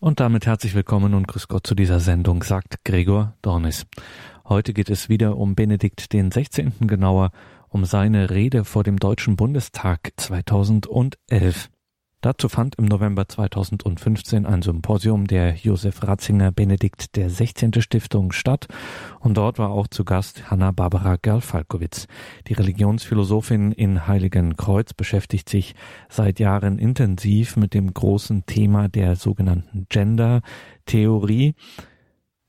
Und damit herzlich willkommen und grüß Gott zu dieser Sendung, sagt Gregor Dornis. Heute geht es wieder um Benedikt den 16. genauer, um seine Rede vor dem Deutschen Bundestag 2011. Dazu fand im November 2015 ein Symposium der Josef Ratzinger Benedikt der 16. Stiftung statt und dort war auch zu Gast Hanna-Barbara Gerl-Falkowitz. Die Religionsphilosophin in Heiligenkreuz beschäftigt sich seit Jahren intensiv mit dem großen Thema der sogenannten Gender-Theorie.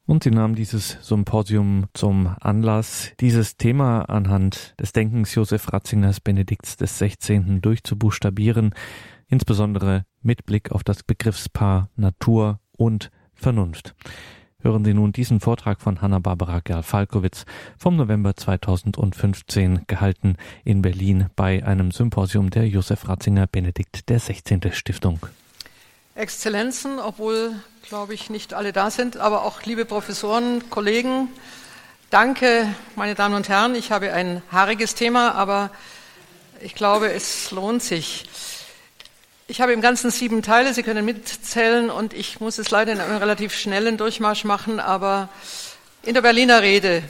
Und sie nahm dieses Symposium zum Anlass, dieses Thema anhand des Denkens Josef Ratzingers Benedikts des 16. durchzubuchstabieren, insbesondere mit Blick auf das Begriffspaar Natur und Vernunft. Hören Sie nun diesen Vortrag von Hanna-Barbara Gerl-Falkowitz vom November 2015 gehalten in Berlin bei einem Symposium der Josef Ratzinger Benedikt der 16. Stiftung. Exzellenzen, obwohl, glaube ich, nicht alle da sind, aber auch liebe Professoren, Kollegen, danke, meine Damen und Herren. Ich habe ein haariges Thema, aber ich glaube, es lohnt sich. Ich habe im Ganzen sieben Teile, Sie können mitzählen und ich muss es leider in einem relativ schnellen Durchmarsch machen, aber in der Berliner Rede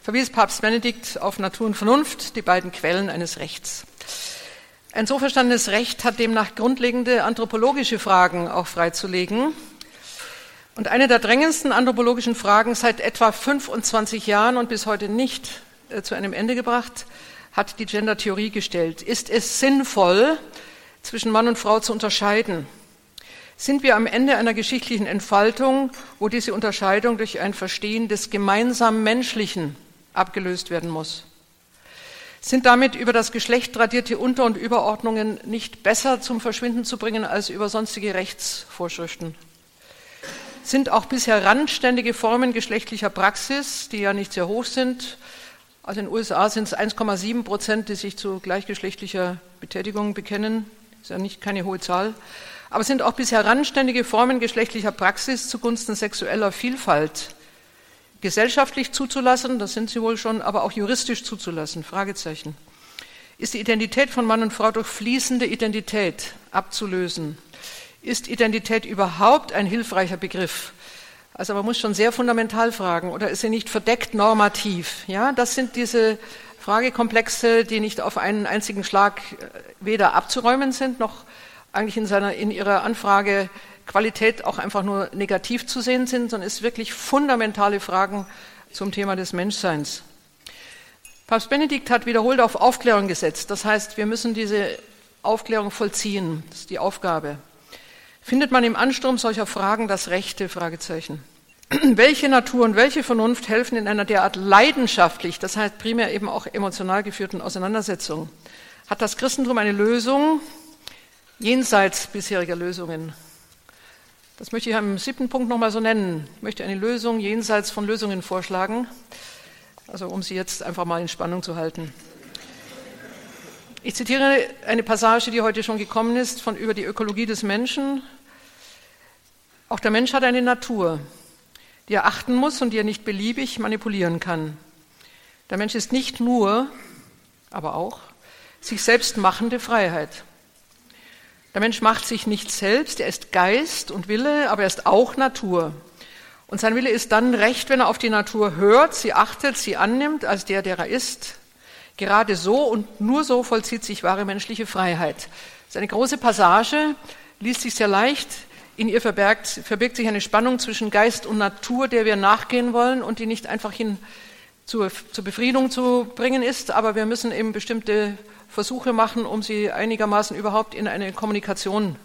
verwies Papst Benedikt auf Natur und Vernunft, die beiden Quellen eines Rechts. Ein so verstandenes Recht hat demnach grundlegende anthropologische Fragen auch freizulegen. Und eine der drängendsten anthropologischen Fragen seit etwa 25 Jahren und bis heute nicht äh, zu einem Ende gebracht, hat die Gender-Theorie gestellt. Ist es sinnvoll, zwischen Mann und Frau zu unterscheiden. Sind wir am Ende einer geschichtlichen Entfaltung, wo diese Unterscheidung durch ein Verstehen des gemeinsamen Menschlichen abgelöst werden muss? Sind damit über das Geschlecht tradierte Unter- und Überordnungen nicht besser zum Verschwinden zu bringen als über sonstige Rechtsvorschriften? Sind auch bisher randständige Formen geschlechtlicher Praxis, die ja nicht sehr hoch sind, also in den USA sind es 1,7 Prozent, die sich zu gleichgeschlechtlicher Betätigung bekennen, ist ja nicht keine hohe Zahl, aber sind auch bisher randständige Formen geschlechtlicher Praxis zugunsten sexueller Vielfalt gesellschaftlich zuzulassen, das sind sie wohl schon, aber auch juristisch zuzulassen, Fragezeichen. Ist die Identität von Mann und Frau durch fließende Identität abzulösen? Ist Identität überhaupt ein hilfreicher Begriff? Also man muss schon sehr fundamental fragen, oder ist sie nicht verdeckt normativ? Ja, das sind diese Fragekomplexe, die nicht auf einen einzigen Schlag äh, weder abzuräumen sind, noch eigentlich in, seiner, in ihrer Anfrage Qualität auch einfach nur negativ zu sehen sind, sondern es wirklich fundamentale Fragen zum Thema des Menschseins. Papst Benedikt hat wiederholt auf Aufklärung gesetzt. Das heißt, wir müssen diese Aufklärung vollziehen. Das ist die Aufgabe. Findet man im Ansturm solcher Fragen das Rechte? Fragezeichen. welche Natur und welche Vernunft helfen in einer derart leidenschaftlich, das heißt primär eben auch emotional geführten Auseinandersetzung? Hat das Christentum eine Lösung jenseits bisheriger Lösungen? Das möchte ich am siebten Punkt nochmal so nennen. Ich möchte eine Lösung jenseits von Lösungen vorschlagen, also um sie jetzt einfach mal in Spannung zu halten. Ich zitiere eine Passage, die heute schon gekommen ist, von über die Ökologie des Menschen. Auch der Mensch hat eine Natur die er achten muss und die er nicht beliebig manipulieren kann. Der Mensch ist nicht nur, aber auch sich selbst machende Freiheit. Der Mensch macht sich nicht selbst, er ist Geist und Wille, aber er ist auch Natur. Und sein Wille ist dann recht, wenn er auf die Natur hört, sie achtet, sie annimmt als der, der er ist. Gerade so und nur so vollzieht sich wahre menschliche Freiheit. Das ist eine große Passage, liest sich sehr leicht, in ihr verbirgt, verbirgt sich eine Spannung zwischen Geist und Natur, der wir nachgehen wollen und die nicht einfach hin zur, zur Befriedung zu bringen ist, aber wir müssen eben bestimmte Versuche machen, um sie einigermaßen überhaupt in eine Kommunikation,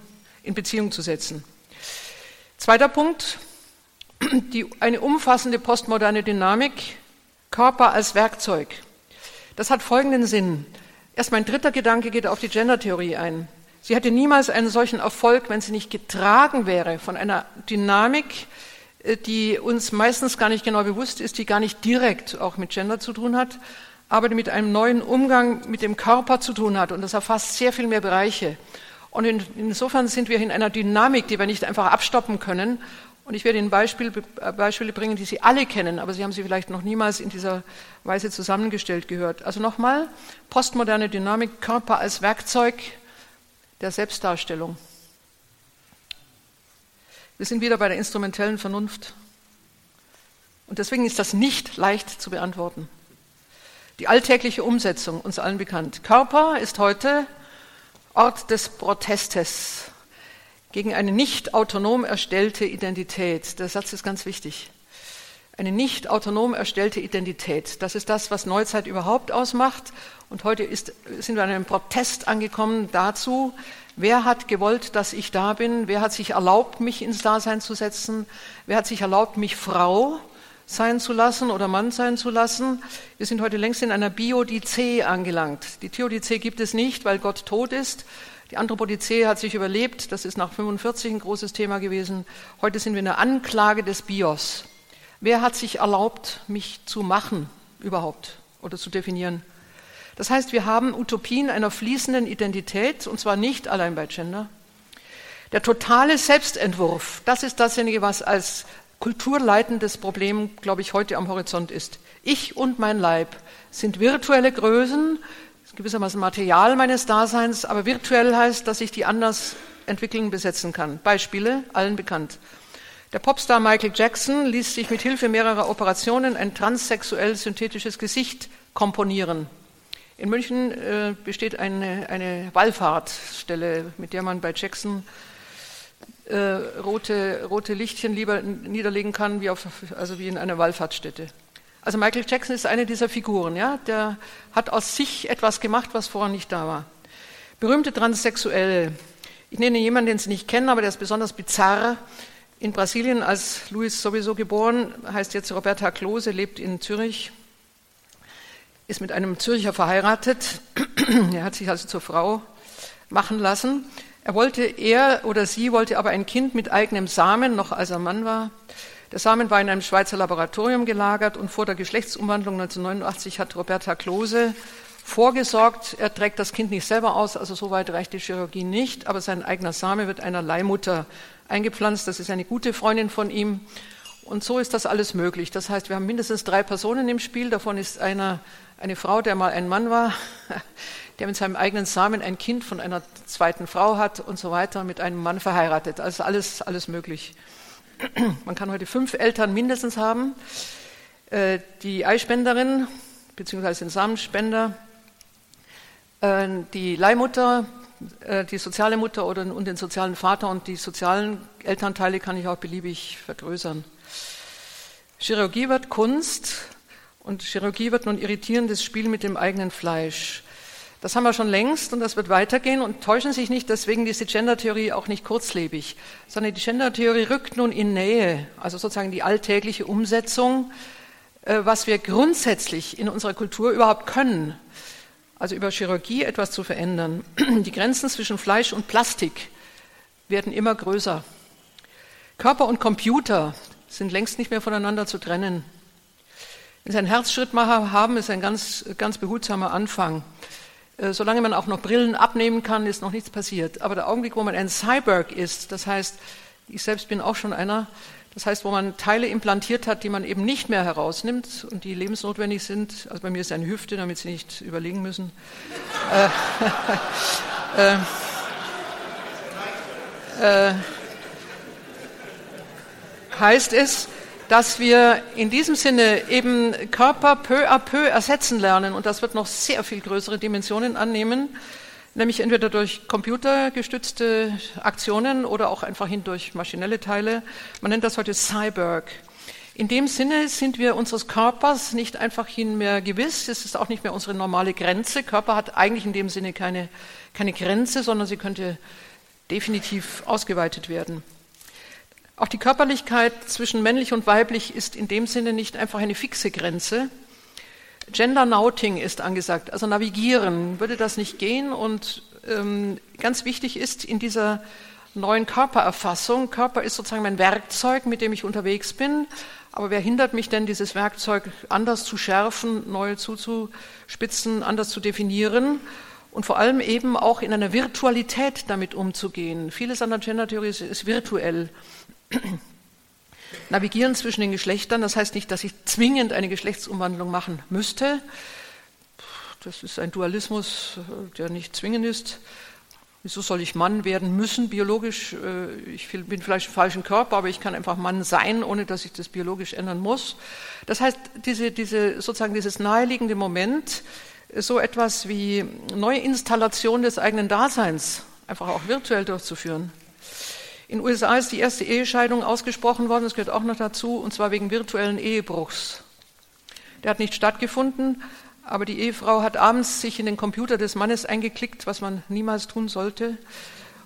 in Beziehung zu setzen. Zweiter Punkt, die, eine umfassende postmoderne Dynamik, Körper als Werkzeug. Das hat folgenden Sinn. Erst mein dritter Gedanke geht auf die Gender-Theorie ein. Sie hätte niemals einen solchen Erfolg, wenn sie nicht getragen wäre von einer Dynamik, äh, die uns meistens gar nicht genau bewusst ist, die gar nicht direkt auch mit Gender zu tun hat, aber die mit einem neuen Umgang mit dem Körper zu tun hat. Und das erfasst sehr viel mehr Bereiche. Und in, insofern sind wir in einer Dynamik, die wir nicht einfach abstoppen können. Und ich werde Ihnen Beispiel, äh, Beispiele bringen, die Sie alle kennen, aber Sie haben sie vielleicht noch niemals in dieser Weise zusammengestellt gehört. Also nochmal, postmoderne Dynamik, Körper als Werkzeug, der Selbstdarstellung. Wir sind wieder bei der instrumentellen Vernunft. Und deswegen ist das nicht leicht zu beantworten. Die alltägliche Umsetzung, uns allen bekannt. Körper ist heute Ort des Protestes gegen eine nicht autonom erstellte Identität. Der Satz ist ganz wichtig. Eine nicht autonom erstellte Identität. Das ist das, was Neuzeit überhaupt ausmacht. Und heute ist, sind wir an einem Protest angekommen dazu, wer hat gewollt, dass ich da bin? Wer hat sich erlaubt, mich ins Dasein zu setzen? Wer hat sich erlaubt, mich Frau sein zu lassen oder Mann sein zu lassen. Wir sind heute längst in einer Biodizee angelangt. Die Theodizee gibt es nicht, weil Gott tot ist. Die Anthropodizee hat sich überlebt. Das ist nach 45 ein großes Thema gewesen. Heute sind wir in der Anklage des Bios. Wer hat sich erlaubt, mich zu machen überhaupt oder zu definieren? Das heißt, wir haben Utopien einer fließenden Identität, und zwar nicht allein bei Gender. Der totale Selbstentwurf, das ist dasjenige, was als kulturleitendes Problem, glaube ich, heute am Horizont ist. Ich und mein Leib sind virtuelle Größen, gewissermaßen Material meines Daseins, aber virtuell heißt, dass ich die anders entwickeln, besetzen kann. Beispiele, allen bekannt. Der Popstar Michael Jackson ließ sich mit Hilfe mehrerer Operationen ein transsexuell synthetisches Gesicht komponieren. In München äh, besteht eine, eine Wallfahrtsstelle, mit der man bei Jackson äh, rote, rote Lichtchen lieber niederlegen kann, wie, auf, also wie in einer Wallfahrtsstätte. Also Michael Jackson ist eine dieser Figuren, ja, der hat aus sich etwas gemacht, was vorher nicht da war. Berühmte Transsexuelle. Ich nenne jemanden, den Sie nicht kennen, aber der ist besonders bizarr. In Brasilien als Luis sowieso geboren, heißt jetzt Roberta Klose, lebt in Zürich, ist mit einem Zürcher verheiratet. er hat sich also zur Frau machen lassen. Er wollte, er oder sie wollte aber ein Kind mit eigenem Samen, noch als er Mann war. Der Samen war in einem Schweizer Laboratorium gelagert und vor der Geschlechtsumwandlung 1989 hat Roberta Klose vorgesorgt. Er trägt das Kind nicht selber aus, also soweit reicht die Chirurgie nicht, aber sein eigener Same wird einer Leihmutter eingepflanzt. Das ist eine gute Freundin von ihm. Und so ist das alles möglich. Das heißt, wir haben mindestens drei Personen im Spiel. Davon ist einer eine Frau, der mal ein Mann war der mit seinem eigenen Samen ein Kind von einer zweiten Frau hat und so weiter, mit einem Mann verheiratet. Also alles, alles möglich. Man kann heute fünf Eltern mindestens haben. Äh, die Eispenderin beziehungsweise den Samenspender, äh, die Leihmutter, die soziale Mutter oder, und den sozialen Vater und die sozialen Elternteile kann ich auch beliebig vergrößern. Chirurgie wird Kunst und Chirurgie wird nun irritierendes Spiel mit dem eigenen Fleisch. Das haben wir schon längst und das wird weitergehen und täuschen sich nicht, deswegen ist die Gender-Theorie auch nicht kurzlebig, sondern die Gender-Theorie rückt nun in Nähe, also sozusagen die alltägliche Umsetzung, äh, was wir grundsätzlich in unserer Kultur überhaupt können. Also über Chirurgie etwas zu verändern. Die Grenzen zwischen Fleisch und Plastik werden immer größer. Körper und Computer sind längst nicht mehr voneinander zu trennen. Wenn Sie einen Herzschrittmacher haben, ist ein ganz, ganz behutsamer Anfang. Äh, solange man auch noch Brillen abnehmen kann, ist noch nichts passiert. Aber der Augenblick, wo man ein Cyborg ist, das heißt, ich selbst bin auch schon einer, das heißt, wo man Teile implantiert hat, die man eben nicht mehr herausnimmt und die lebensnotwendig sind. Also bei mir ist eine Hüfte, damit Sie nicht überlegen müssen. äh, äh, äh, heißt es, dass wir in diesem Sinne eben Körper peu à peu ersetzen lernen und das wird noch sehr viel größere Dimensionen annehmen, nämlich entweder durch computergestützte Aktionen oder auch einfach hin durch maschinelle Teile. Man nennt das heute Cyborg. In dem Sinne sind wir unseres Körpers nicht einfach hin mehr gewiss. Es ist auch nicht mehr unsere normale Grenze. Körper hat eigentlich in dem Sinne keine, keine Grenze, sondern sie könnte definitiv ausgeweitet werden. Auch die Körperlichkeit zwischen männlich und weiblich ist in dem Sinne nicht einfach eine fixe Grenze. Gender Nauting ist angesagt, also navigieren würde das nicht gehen. Und ähm, ganz wichtig ist in dieser neuen Körpererfassung, Körper ist sozusagen mein Werkzeug, mit dem ich unterwegs bin. Aber wer hindert mich denn, dieses Werkzeug anders zu schärfen, neu zuzuspitzen, anders zu definieren? und vor allem eben auch in einer Virtualität damit umzugehen. Vieles an der Gender-Theorie ist, ist virtuell. Navigieren zwischen den Geschlechtern, das heißt nicht, dass ich zwingend eine Geschlechtsumwandlung machen müsste. Das ist ein Dualismus, der nicht zwingend ist. Wieso soll ich Mann werden müssen, biologisch? Äh, ich bin vielleicht im falschen Körper, aber ich kann einfach Mann sein, ohne dass ich das biologisch ändern muss. Das heißt, diese, diese, sozusagen dieses naheliegende Moment, so etwas wie Neuinstallation des eigenen Daseins, einfach auch virtuell durchzuführen. In den USA ist die erste Ehescheidung ausgesprochen worden, das gehört auch noch dazu, und zwar wegen virtuellen Ehebruchs. Der hat nicht stattgefunden, aber die Ehefrau hat abends sich in den Computer des Mannes eingeklickt, was man niemals tun sollte,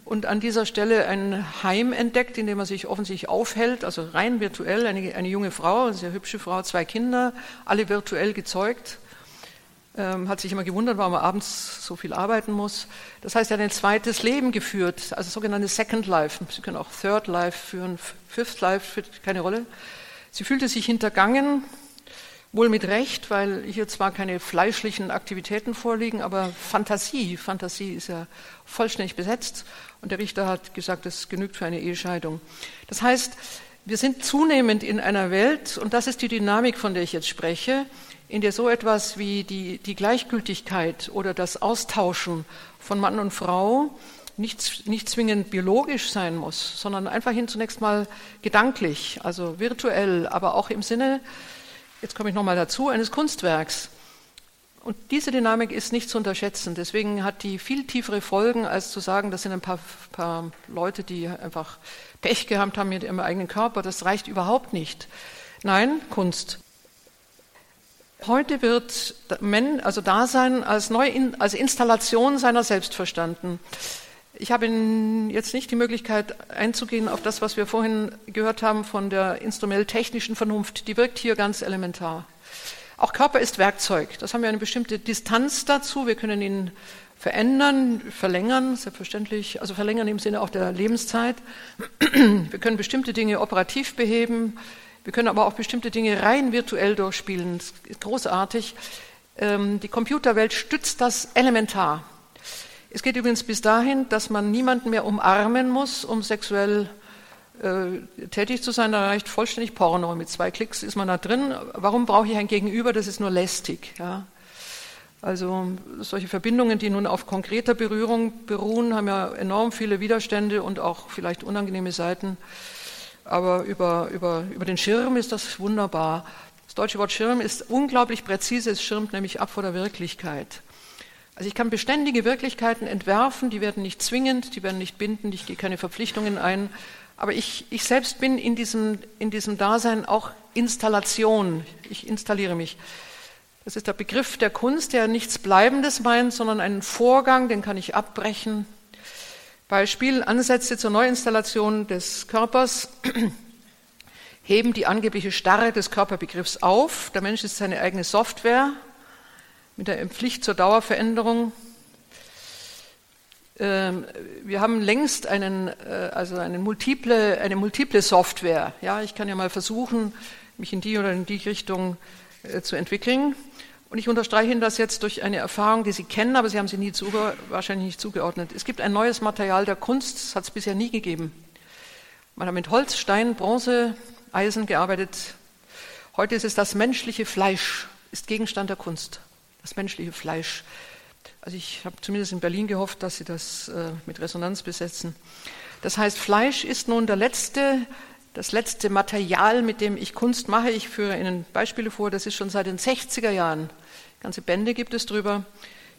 und an dieser Stelle ein Heim entdeckt, in dem er sich offensichtlich aufhält, also rein virtuell, eine, eine junge Frau, eine sehr hübsche Frau, zwei Kinder, alle virtuell gezeugt. Ähm, hat sich immer gewundert, warum er abends so viel arbeiten muss. Das heißt, er hat ein zweites Leben geführt, also sogenannte Second Life. Sie können auch Third Life führen, Fifth Life spielt keine Rolle. Sie fühlte sich hintergangen, wohl mit Recht, weil hier zwar keine fleischlichen Aktivitäten vorliegen, aber Fantasie, Fantasie ist ja vollständig besetzt. Und der Richter hat gesagt, das genügt für eine Ehescheidung. Das heißt, wir sind zunehmend in einer Welt, und das ist die Dynamik, von der ich jetzt spreche, in der so etwas wie die, die Gleichgültigkeit oder das Austauschen von Mann und Frau nicht, nicht zwingend biologisch sein muss, sondern einfach hin zunächst mal gedanklich, also virtuell, aber auch im Sinne, jetzt komme ich nochmal dazu, eines Kunstwerks. Und diese Dynamik ist nicht zu unterschätzen. Deswegen hat die viel tiefere Folgen, als zu sagen, das sind ein paar, paar Leute, die einfach Pech gehabt haben mit ihrem eigenen Körper. Das reicht überhaupt nicht. Nein, Kunst. Heute wird also Dasein als, Neu als Installation seiner selbst verstanden. Ich habe jetzt nicht die Möglichkeit einzugehen auf das, was wir vorhin gehört haben von der instrumentell-technischen Vernunft. Die wirkt hier ganz elementar. Auch Körper ist Werkzeug. Das haben wir eine bestimmte Distanz dazu. Wir können ihn verändern, verlängern, selbstverständlich, also verlängern im Sinne auch der Lebenszeit. Wir können bestimmte Dinge operativ beheben. Wir können aber auch bestimmte Dinge rein virtuell durchspielen. Das ist großartig. Ähm, die Computerwelt stützt das elementar. Es geht übrigens bis dahin, dass man niemanden mehr umarmen muss, um sexuell äh, tätig zu sein. Da reicht vollständig Porno. Mit zwei Klicks ist man da drin. Warum brauche ich ein Gegenüber? Das ist nur lästig. Ja? Also solche Verbindungen, die nun auf konkreter Berührung beruhen, haben ja enorm viele Widerstände und auch vielleicht unangenehme Seiten aber über, über, über den Schirm ist das wunderbar. Das deutsche Wort Schirm ist unglaublich präzise, es schirmt nämlich ab vor der Wirklichkeit. Also ich kann beständige Wirklichkeiten entwerfen, die werden nicht zwingend, die werden nicht bindend, ich gehe keine Verpflichtungen ein, aber ich, ich selbst bin in diesem, in diesem Dasein auch Installation, ich installiere mich. Das ist der Begriff der Kunst, der nichts Bleibendes meint, sondern einen Vorgang, den kann ich abbrechen, Beispiel Ansätze zur Neuinstallation des Körpers heben die angebliche Starre des Körperbegriffs auf. Der Mensch ist seine eigene Software mit der Pflicht zur Dauerveränderung. Ähm, wir haben längst einen, äh, also eine multiple, eine multiple Software. Ja, ich kann ja mal versuchen, mich in die oder in die Richtung äh, zu entwickeln. Und ich unterstreiche Ihnen das jetzt durch eine Erfahrung, die Sie kennen, aber Sie haben sie nie zuge wahrscheinlich nicht zugeordnet. Es gibt ein neues Material der Kunst, das hat es bisher nie gegeben. Man hat mit Holz, Stein, Bronze, Eisen gearbeitet. Heute ist es das menschliche Fleisch, ist Gegenstand der Kunst. Das menschliche Fleisch. Also ich habe zumindest in Berlin gehofft, dass Sie das äh, mit Resonanz besetzen. Das heißt, Fleisch ist nun der letzte das letzte Material, mit dem ich Kunst mache. Ich führe Ihnen Beispiele vor, das ist schon seit den 60er Jahren. Ganze Bände gibt es drüber.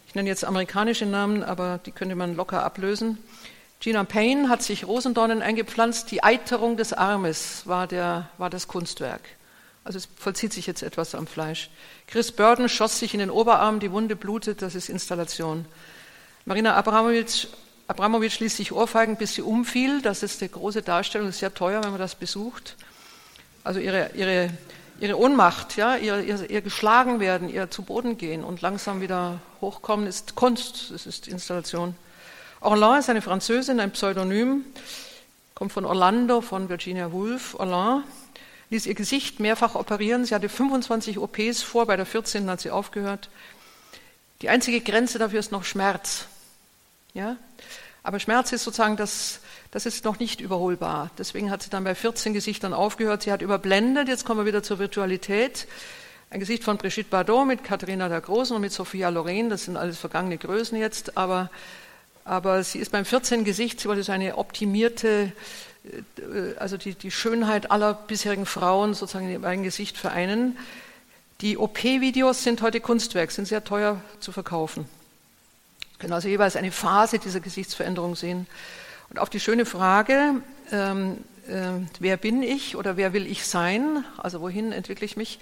Ich nenne jetzt amerikanische Namen, aber die könnte man locker ablösen. Gina Payne hat sich Rosendornen eingepflanzt. Die Eiterung des Armes war, der, war das Kunstwerk. Also es vollzieht sich jetzt etwas am Fleisch. Chris Burden schoss sich in den Oberarm, die Wunde blutet, das ist Installation. Marina Abramovic Abramowitsch ließ sich ohrfeigen, bis sie umfiel. Das ist eine große Darstellung, ist sehr teuer, wenn man das besucht. Also ihre, ihre, ihre Ohnmacht, ja, ihr, ihr, ihr geschlagen werden, ihr zu Boden gehen und langsam wieder hochkommen, ist Kunst, es ist Installation. Orlan ist eine Französin, ein Pseudonym, kommt von Orlando, von Virginia Woolf. Orlan ließ ihr Gesicht mehrfach operieren. Sie hatte 25 OPs vor, bei der 14. hat sie aufgehört. Die einzige Grenze dafür ist noch Schmerz. Ja? Aber Schmerz ist sozusagen, das, das ist noch nicht überholbar. Deswegen hat sie dann bei 14 Gesichtern aufgehört. Sie hat überblendet, jetzt kommen wir wieder zur Virtualität. Ein Gesicht von Brigitte Bardot mit Katharina der Großen und mit Sophia Loren, das sind alles vergangene Größen jetzt, aber Aber sie ist beim 14. Gesicht, sie wollte so eine optimierte, äh, also die, die Schönheit aller bisherigen Frauen sozusagen in ihrem Gesicht vereinen. Die OP-Videos sind heute Kunstwerk, sind sehr teuer zu verkaufen. Wir können also jeweils eine Phase dieser Gesichtsveränderung sehen. Und auf die schöne Frage, ähm, äh, wer bin ich oder wer will ich sein, also wohin entwickle ich mich,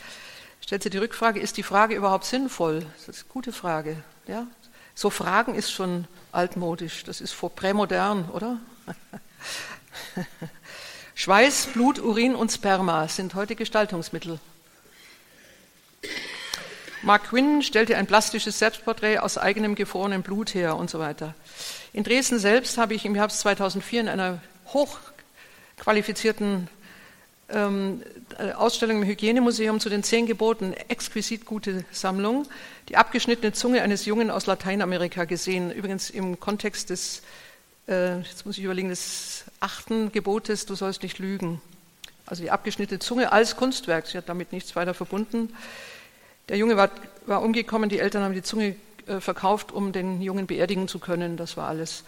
stellt sich die Rückfrage, ist die Frage überhaupt sinnvoll? Das ist eine gute Frage. Ja? So Fragen ist schon altmodisch, das ist vor prämodern, oder? Schweiß, Blut, Urin und Sperma sind heute Gestaltungsmittel. Mark Quinn stellte ein plastisches Selbstporträt aus eigenem gefrorenem Blut her und so weiter. In Dresden selbst habe ich im Herbst 2004 in einer hochqualifizierten ähm, Ausstellung im Hygienemuseum zu den zehn Geboten, exquisit gute Sammlung, die abgeschnittene Zunge eines Jungen aus Lateinamerika gesehen, übrigens im Kontext des, äh, jetzt muss ich überlegen, des achten Gebotes, du sollst nicht lügen. Also die abgeschnittene Zunge als Kunstwerk, sie hat damit nichts weiter verbunden. Der Junge war, war umgekommen, die Eltern haben die Zunge verkauft, um den Jungen beerdigen zu können, das war alles.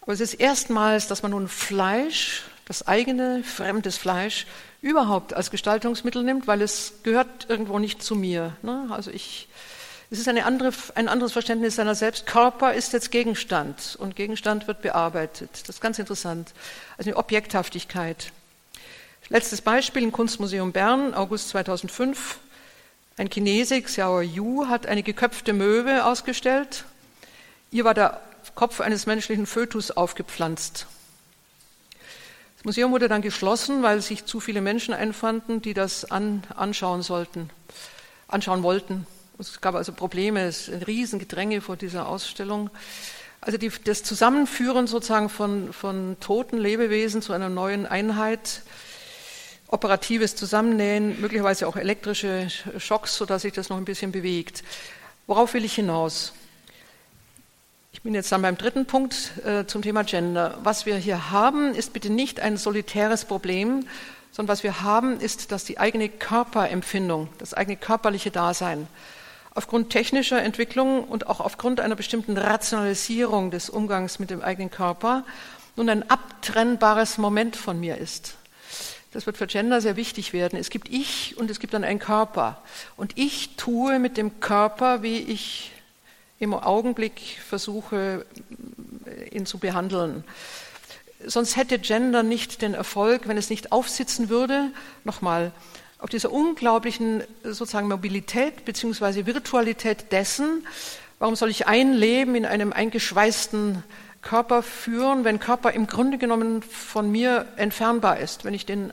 Aber es ist erstmals, dass man nun Fleisch, das eigene, fremdes Fleisch, überhaupt als Gestaltungsmittel nimmt, weil es gehört irgendwo nicht zu mir. Ne? Also ich, es ist andere, ein anderes Verständnis seiner selbst. Körper ist jetzt Gegenstand und Gegenstand wird bearbeitet. Das ist ganz interessant. Also eine Objekthaftigkeit. Letztes Beispiel im Kunstmuseum Bern, August 2005. Ein Chinese, Xiao Yu, hat eine geköpfte Möwe ausgestellt. Ihr war der Kopf eines menschlichen Fötus aufgepflanzt. Das Museum wurde dann geschlossen, weil sich zu viele Menschen einfanden, die das an, anschauen sollten, anschauen wollten. Es gab also Probleme, es ist ein Riesengedränge vor dieser Ausstellung. Also die, das Zusammenführen sozusagen von, von toten Lebewesen zu einer neuen Einheit, operatives Zusammennähen, möglicherweise auch elektrische Schocks, sodass sich das noch ein bisschen bewegt. Worauf will ich hinaus? Ich bin jetzt dann beim dritten Punkt äh, zum Thema Gender. Was wir hier haben, ist bitte nicht ein solitäres Problem, sondern was wir haben, ist, dass die eigene Körperempfindung, das eigene körperliche Dasein aufgrund technischer Entwicklung und auch aufgrund einer bestimmten Rationalisierung des Umgangs mit dem eigenen Körper nun ein abtrennbares Moment von mir ist. Das wird für Gender sehr wichtig werden. Es gibt Ich und es gibt dann einen Körper. Und ich tue mit dem Körper, wie ich im Augenblick versuche, ihn zu behandeln. Sonst hätte Gender nicht den Erfolg, wenn es nicht aufsitzen würde, nochmal, auf dieser unglaublichen sozusagen Mobilität bzw. Virtualität dessen, warum soll ich ein Leben in einem eingeschweißten Körper führen, wenn Körper im Grunde genommen von mir entfernbar ist, wenn ich den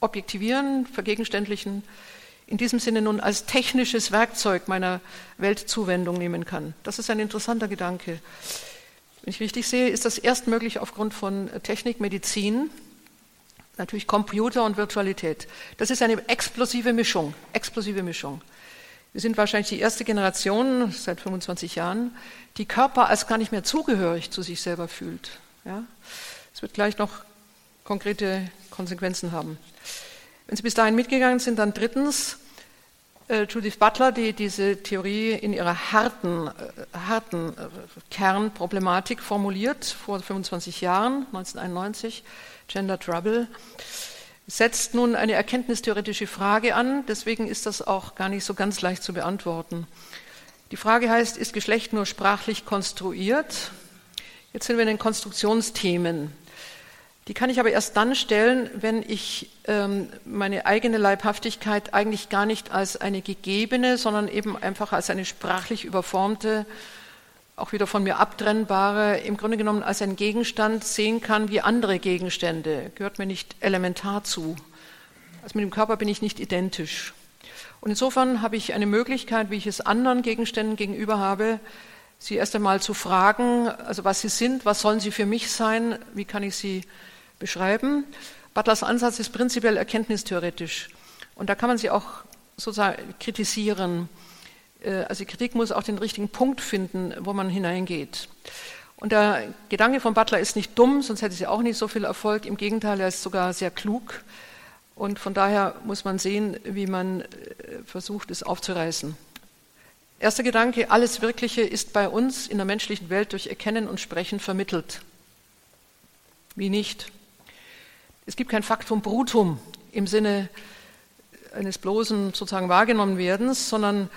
objektivieren, vergegenständlichen, in diesem Sinne nun als technisches Werkzeug meiner Weltzuwendung nehmen kann. Das ist ein interessanter Gedanke. Wenn ich richtig sehe, ist das erst möglich aufgrund von Technik, Medizin, natürlich Computer und Virtualität. Das ist eine explosive Mischung, explosive Mischung. Wir sind wahrscheinlich die erste Generation seit 25 Jahren, die Körper als gar nicht mehr zugehörig zu sich selber fühlt. Ja? Es wird gleich noch konkrete Konsequenzen haben. Wenn Sie bis dahin mitgegangen sind, dann drittens äh, Judith Butler, die diese Theorie in ihrer harten, äh, harten äh, Kernproblematik formuliert, vor 25 Jahren, 1991, Gender Trouble, setzt nun eine erkenntnistheoretische Frage an, deswegen ist das auch gar nicht so ganz leicht zu beantworten. Die Frage heißt, ist Geschlecht nur sprachlich konstruiert? Jetzt sind wir in den Konstruktionsthemen. Die kann ich aber erst dann stellen, wenn ich ähm, meine eigene Leibhaftigkeit eigentlich gar nicht als eine gegebene, sondern eben einfach als eine sprachlich überformte, auch wieder von mir abtrennbare, im Grunde genommen als ein Gegenstand sehen kann wie andere Gegenstände. Gehört mir nicht elementar zu. Also mit dem Körper bin ich nicht identisch. Und insofern habe ich eine Möglichkeit, wie ich es anderen Gegenständen gegenüber habe, sie erst einmal zu fragen, also was sie sind, was sollen sie für mich sein, wie kann ich sie beschreiben. Butlers Ansatz ist prinzipiell erkenntnistheoretisch. Und da kann man sie auch sozusagen kritisieren. Äh, also die Kritik muss auch den richtigen Punkt finden, wo man hineingeht. Und der Gedanke von Butler ist nicht dumm, sonst hätte sie auch nicht so viel Erfolg. Im Gegenteil, er ist sogar sehr klug. Und von daher muss man sehen, wie man äh, versucht, es aufzureißen. Erster Gedanke, alles Wirkliche ist bei uns in der menschlichen Welt durch Erkennen und Sprechen vermittelt. Wie nicht? Es gibt kein Faktum Brutum im Sinne eines bloßen sozusagen wahrgenommen werdens, sondern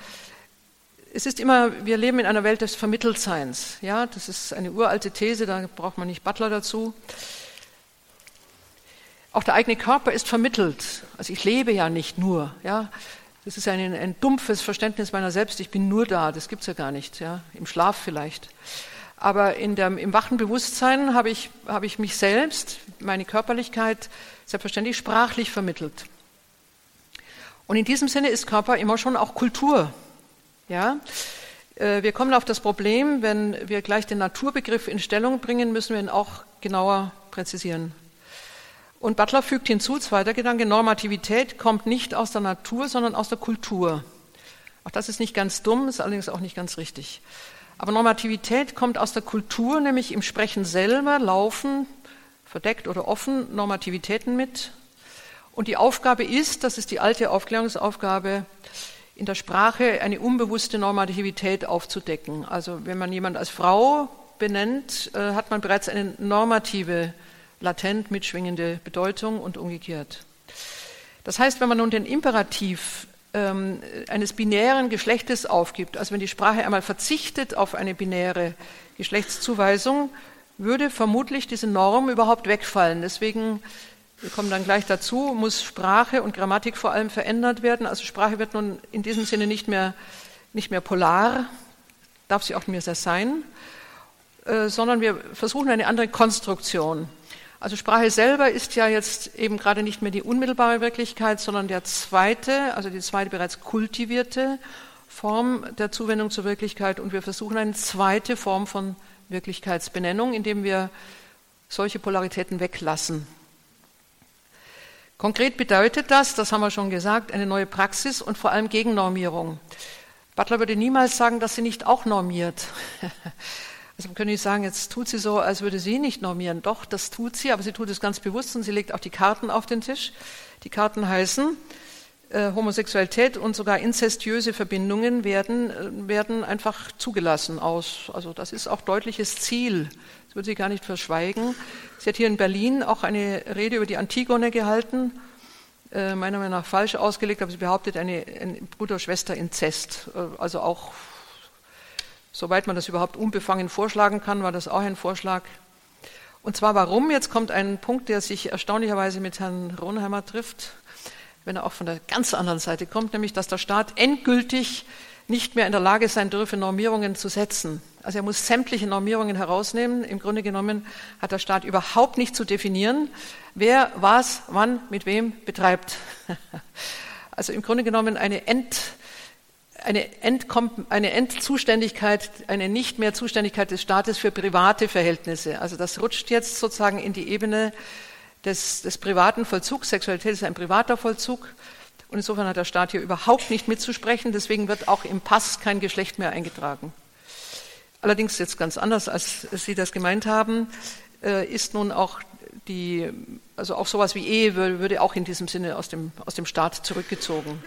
es ist immer, wir leben in einer Welt des Vermitteltseins. Ja, das ist eine uralte These, da braucht man nicht Butler dazu. Auch der eigene Körper ist vermittelt. Also ich lebe ja nicht nur. Ja, das ist ein, ein dumpfes Verständnis meiner selbst. Ich bin nur da. Das gibt es ja gar nicht. Ja, im Schlaf vielleicht. Aber in der, im wachen Bewusstsein habe ich, habe ich mich selbst, meine Körperlichkeit, selbstverständlich sprachlich vermittelt. Und in diesem Sinne ist Körper immer schon auch Kultur. Ja? Äh, wir kommen auf das Problem, wenn wir gleich den Naturbegriff in Stellung bringen, müssen wir ihn auch genauer präzisieren. Und Butler fügt hinzu, zweiter Gedanke, Normativität kommt nicht aus der Natur, sondern aus der Kultur. Auch das ist nicht ganz dumm, ist allerdings auch nicht ganz richtig. Aber Normativität kommt aus der Kultur, nämlich im Sprechen selber laufen, verdeckt oder offen, Normativitäten mit. Und die Aufgabe ist, das ist die alte Aufklärungsaufgabe, in der Sprache eine unbewusste Normativität aufzudecken. Also wenn man jemand als Frau benennt, äh, hat man bereits eine normative, latent mitschwingende Bedeutung und umgekehrt. Das heißt, wenn man nun den Imperativ ähm, eines binären Geschlechtes aufgibt, also wenn die Sprache einmal verzichtet auf eine binäre Geschlechtszuweisung, würde vermutlich diese Norm überhaupt wegfallen. Deswegen, wir kommen dann gleich dazu, muss Sprache und Grammatik vor allem verändert werden. Also Sprache wird nun in diesem Sinne nicht mehr, nicht mehr polar, darf sie auch nicht mehr sein, äh, sondern wir versuchen eine andere Konstruktion. Also Sprache selber ist ja jetzt eben gerade nicht mehr die unmittelbare Wirklichkeit, sondern der zweite, also die zweite bereits kultivierte Form der Zuwendung zur Wirklichkeit. Und wir versuchen eine zweite Form von Wirklichkeitsbenennung, indem wir solche Polaritäten weglassen. Konkret bedeutet das, das haben wir schon gesagt, eine neue Praxis und vor allem Gegennormierung. Butler würde niemals sagen, dass sie nicht auch normiert. Also man könnte nicht sagen, jetzt tut sie so, als würde sie nicht normieren. Doch, das tut sie, aber sie tut es ganz bewusst und sie legt auch die Karten auf den Tisch. Die Karten heißen, äh, Homosexualität und sogar inzestiöse Verbindungen werden, äh, werden einfach zugelassen aus. Also das ist auch deutliches Ziel. Würde sie gar nicht verschweigen. Sie hat hier in Berlin auch eine Rede über die Antigone gehalten, äh, meiner Meinung nach falsch ausgelegt, aber sie behauptet eine, eine Bruder-Schwester-Inzest, äh, also auch Soweit man das überhaupt unbefangen vorschlagen kann, war das auch ein Vorschlag. Und zwar warum? Jetzt kommt ein Punkt, der sich erstaunlicherweise mit Herrn Ronheimer trifft, wenn er auch von der ganz anderen Seite kommt, nämlich dass der Staat endgültig nicht mehr in der Lage sein dürfe, Normierungen zu setzen. Also er muss sämtliche Normierungen herausnehmen. Im Grunde genommen hat der Staat überhaupt nicht zu definieren, wer was, wann, mit wem betreibt. Also im Grunde genommen eine End, eine, eine Endzuständigkeit, eine nicht mehr Zuständigkeit des Staates für private Verhältnisse. Also das rutscht jetzt sozusagen in die Ebene des, des privaten Vollzugs. Sexualität ist ein privater Vollzug. Und insofern hat der Staat hier überhaupt nicht mitzusprechen. Deswegen wird auch im Pass kein Geschlecht mehr eingetragen. Allerdings jetzt ganz anders, als Sie das gemeint haben, äh, ist nun auch die, also auch sowas wie Ehe würde auch in diesem Sinne aus dem, aus dem Staat zurückgezogen.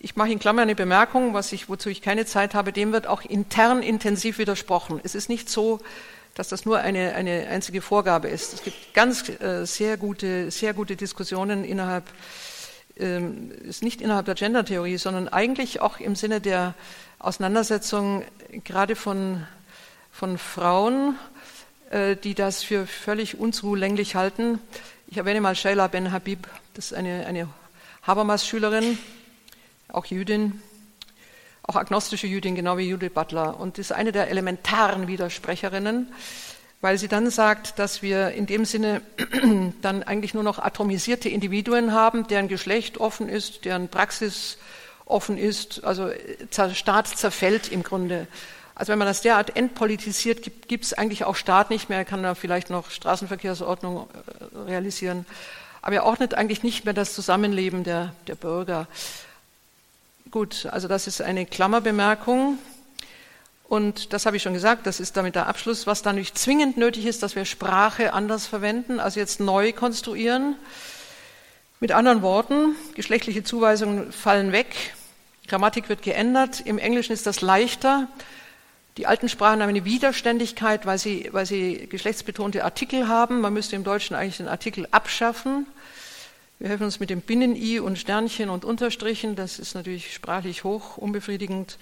Ich mache in Klammern eine Bemerkung, was ich, wozu ich keine Zeit habe, dem wird auch intern intensiv widersprochen. Es ist nicht so, dass das nur eine, eine einzige Vorgabe ist. Es gibt ganz äh, sehr, gute, sehr gute Diskussionen innerhalb, ähm, ist nicht innerhalb der Gender-Theorie, sondern eigentlich auch im Sinne der Auseinandersetzung gerade von, von Frauen, äh, die das für völlig unzulänglich halten. Ich erwähne mal Sheila Ben Habib, das ist eine, eine Habermas-Schülerin, auch Jüdin, auch agnostische Jüdin, genau wie Judith Butler. Und ist eine der elementaren Widersprecherinnen, weil sie dann sagt, dass wir in dem Sinne dann eigentlich nur noch atomisierte Individuen haben, deren Geschlecht offen ist, deren Praxis offen ist. Also Staat zerfällt im Grunde. Also wenn man das derart entpolitisiert, gibt es eigentlich auch Staat nicht mehr, kann da vielleicht noch Straßenverkehrsordnung äh, realisieren. Aber er ordnet eigentlich nicht mehr das Zusammenleben der, der Bürger. Gut, also das ist eine Klammerbemerkung. Und das habe ich schon gesagt, das ist damit der Abschluss. Was dann nicht zwingend nötig ist, dass wir Sprache anders verwenden, also jetzt neu konstruieren. Mit anderen Worten, geschlechtliche Zuweisungen fallen weg. Grammatik wird geändert. Im Englischen ist das leichter. Die alten Sprachen haben eine Widerständigkeit, weil sie, weil sie geschlechtsbetonte Artikel haben. Man müsste im Deutschen eigentlich den Artikel abschaffen. Wir helfen uns mit dem Binnen-I und Sternchen und Unterstrichen. Das ist natürlich sprachlich hoch unbefriedigend.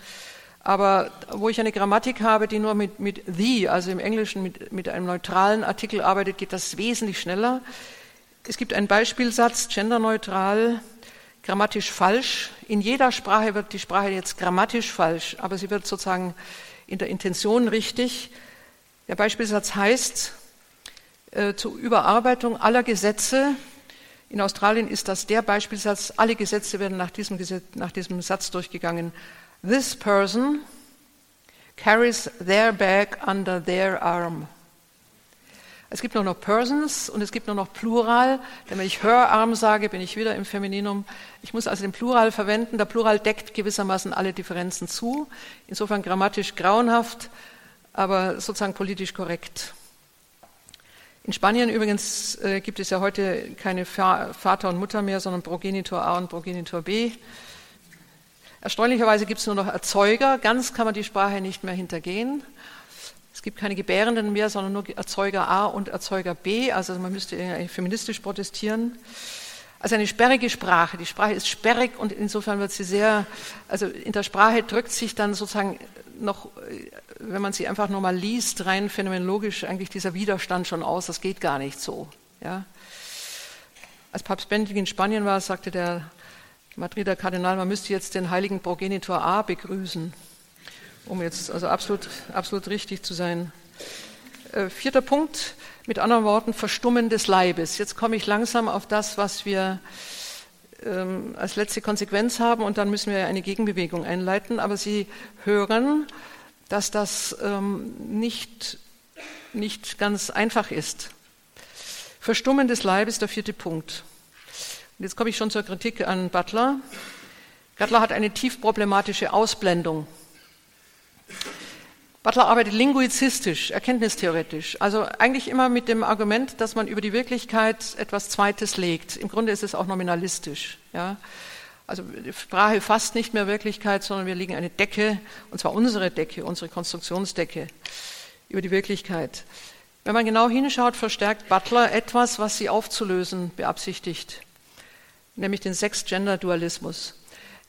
Aber wo ich eine Grammatik habe, die nur mit, mit the, also im Englischen mit, mit einem neutralen Artikel arbeitet, geht das wesentlich schneller. Es gibt einen Beispielsatz, genderneutral, grammatisch falsch. In jeder Sprache wird die Sprache jetzt grammatisch falsch, aber sie wird sozusagen in der Intention richtig. Der Beispielsatz heißt, äh, zur Überarbeitung aller Gesetze, in Australien ist das der Beispielsatz, alle Gesetze werden nach diesem, Gesetz, nach diesem Satz durchgegangen. This person carries their bag under their arm. Es gibt nur noch Persons und es gibt nur noch Plural. Denn wenn ich Hörarm sage, bin ich wieder im Femininum. Ich muss also den Plural verwenden. Der Plural deckt gewissermaßen alle Differenzen zu. Insofern grammatisch grauenhaft, aber sozusagen politisch korrekt. In Spanien übrigens äh, gibt es ja heute keine Vater und Mutter mehr, sondern Progenitor A und Progenitor B. Erstaunlicherweise gibt es nur noch Erzeuger. Ganz kann man die Sprache nicht mehr hintergehen. Es gibt keine Gebärenden mehr, sondern nur Erzeuger A und Erzeuger B. Also man müsste feministisch protestieren. Also eine sperrige Sprache. Die Sprache ist sperrig und insofern wird sie sehr, also in der Sprache drückt sich dann sozusagen noch, wenn man sie einfach nur mal liest, rein phänomenologisch eigentlich dieser Widerstand schon aus. Das geht gar nicht so. Ja. Als Papst Benedikt in Spanien war, sagte der Madrider Kardinal, man müsste jetzt den heiligen Progenitor A begrüßen um jetzt also absolut, absolut richtig zu sein. Äh, vierter Punkt, mit anderen Worten, Verstummen des Leibes. Jetzt komme ich langsam auf das, was wir ähm, als letzte Konsequenz haben und dann müssen wir eine Gegenbewegung einleiten. Aber Sie hören, dass das ähm, nicht, nicht ganz einfach ist. Verstummen des Leibes, der vierte Punkt. Und jetzt komme ich schon zur Kritik an Butler. Butler hat eine tief problematische Ausblendung Butler arbeitet linguistisch, erkenntnistheoretisch, also eigentlich immer mit dem Argument, dass man über die Wirklichkeit etwas Zweites legt. Im Grunde ist es auch nominalistisch. Ja? Also Sprache fasst nicht mehr Wirklichkeit, sondern wir legen eine Decke, und zwar unsere Decke, unsere Konstruktionsdecke, über die Wirklichkeit. Wenn man genau hinschaut, verstärkt Butler etwas, was sie aufzulösen beabsichtigt, nämlich den Sex-Gender-Dualismus.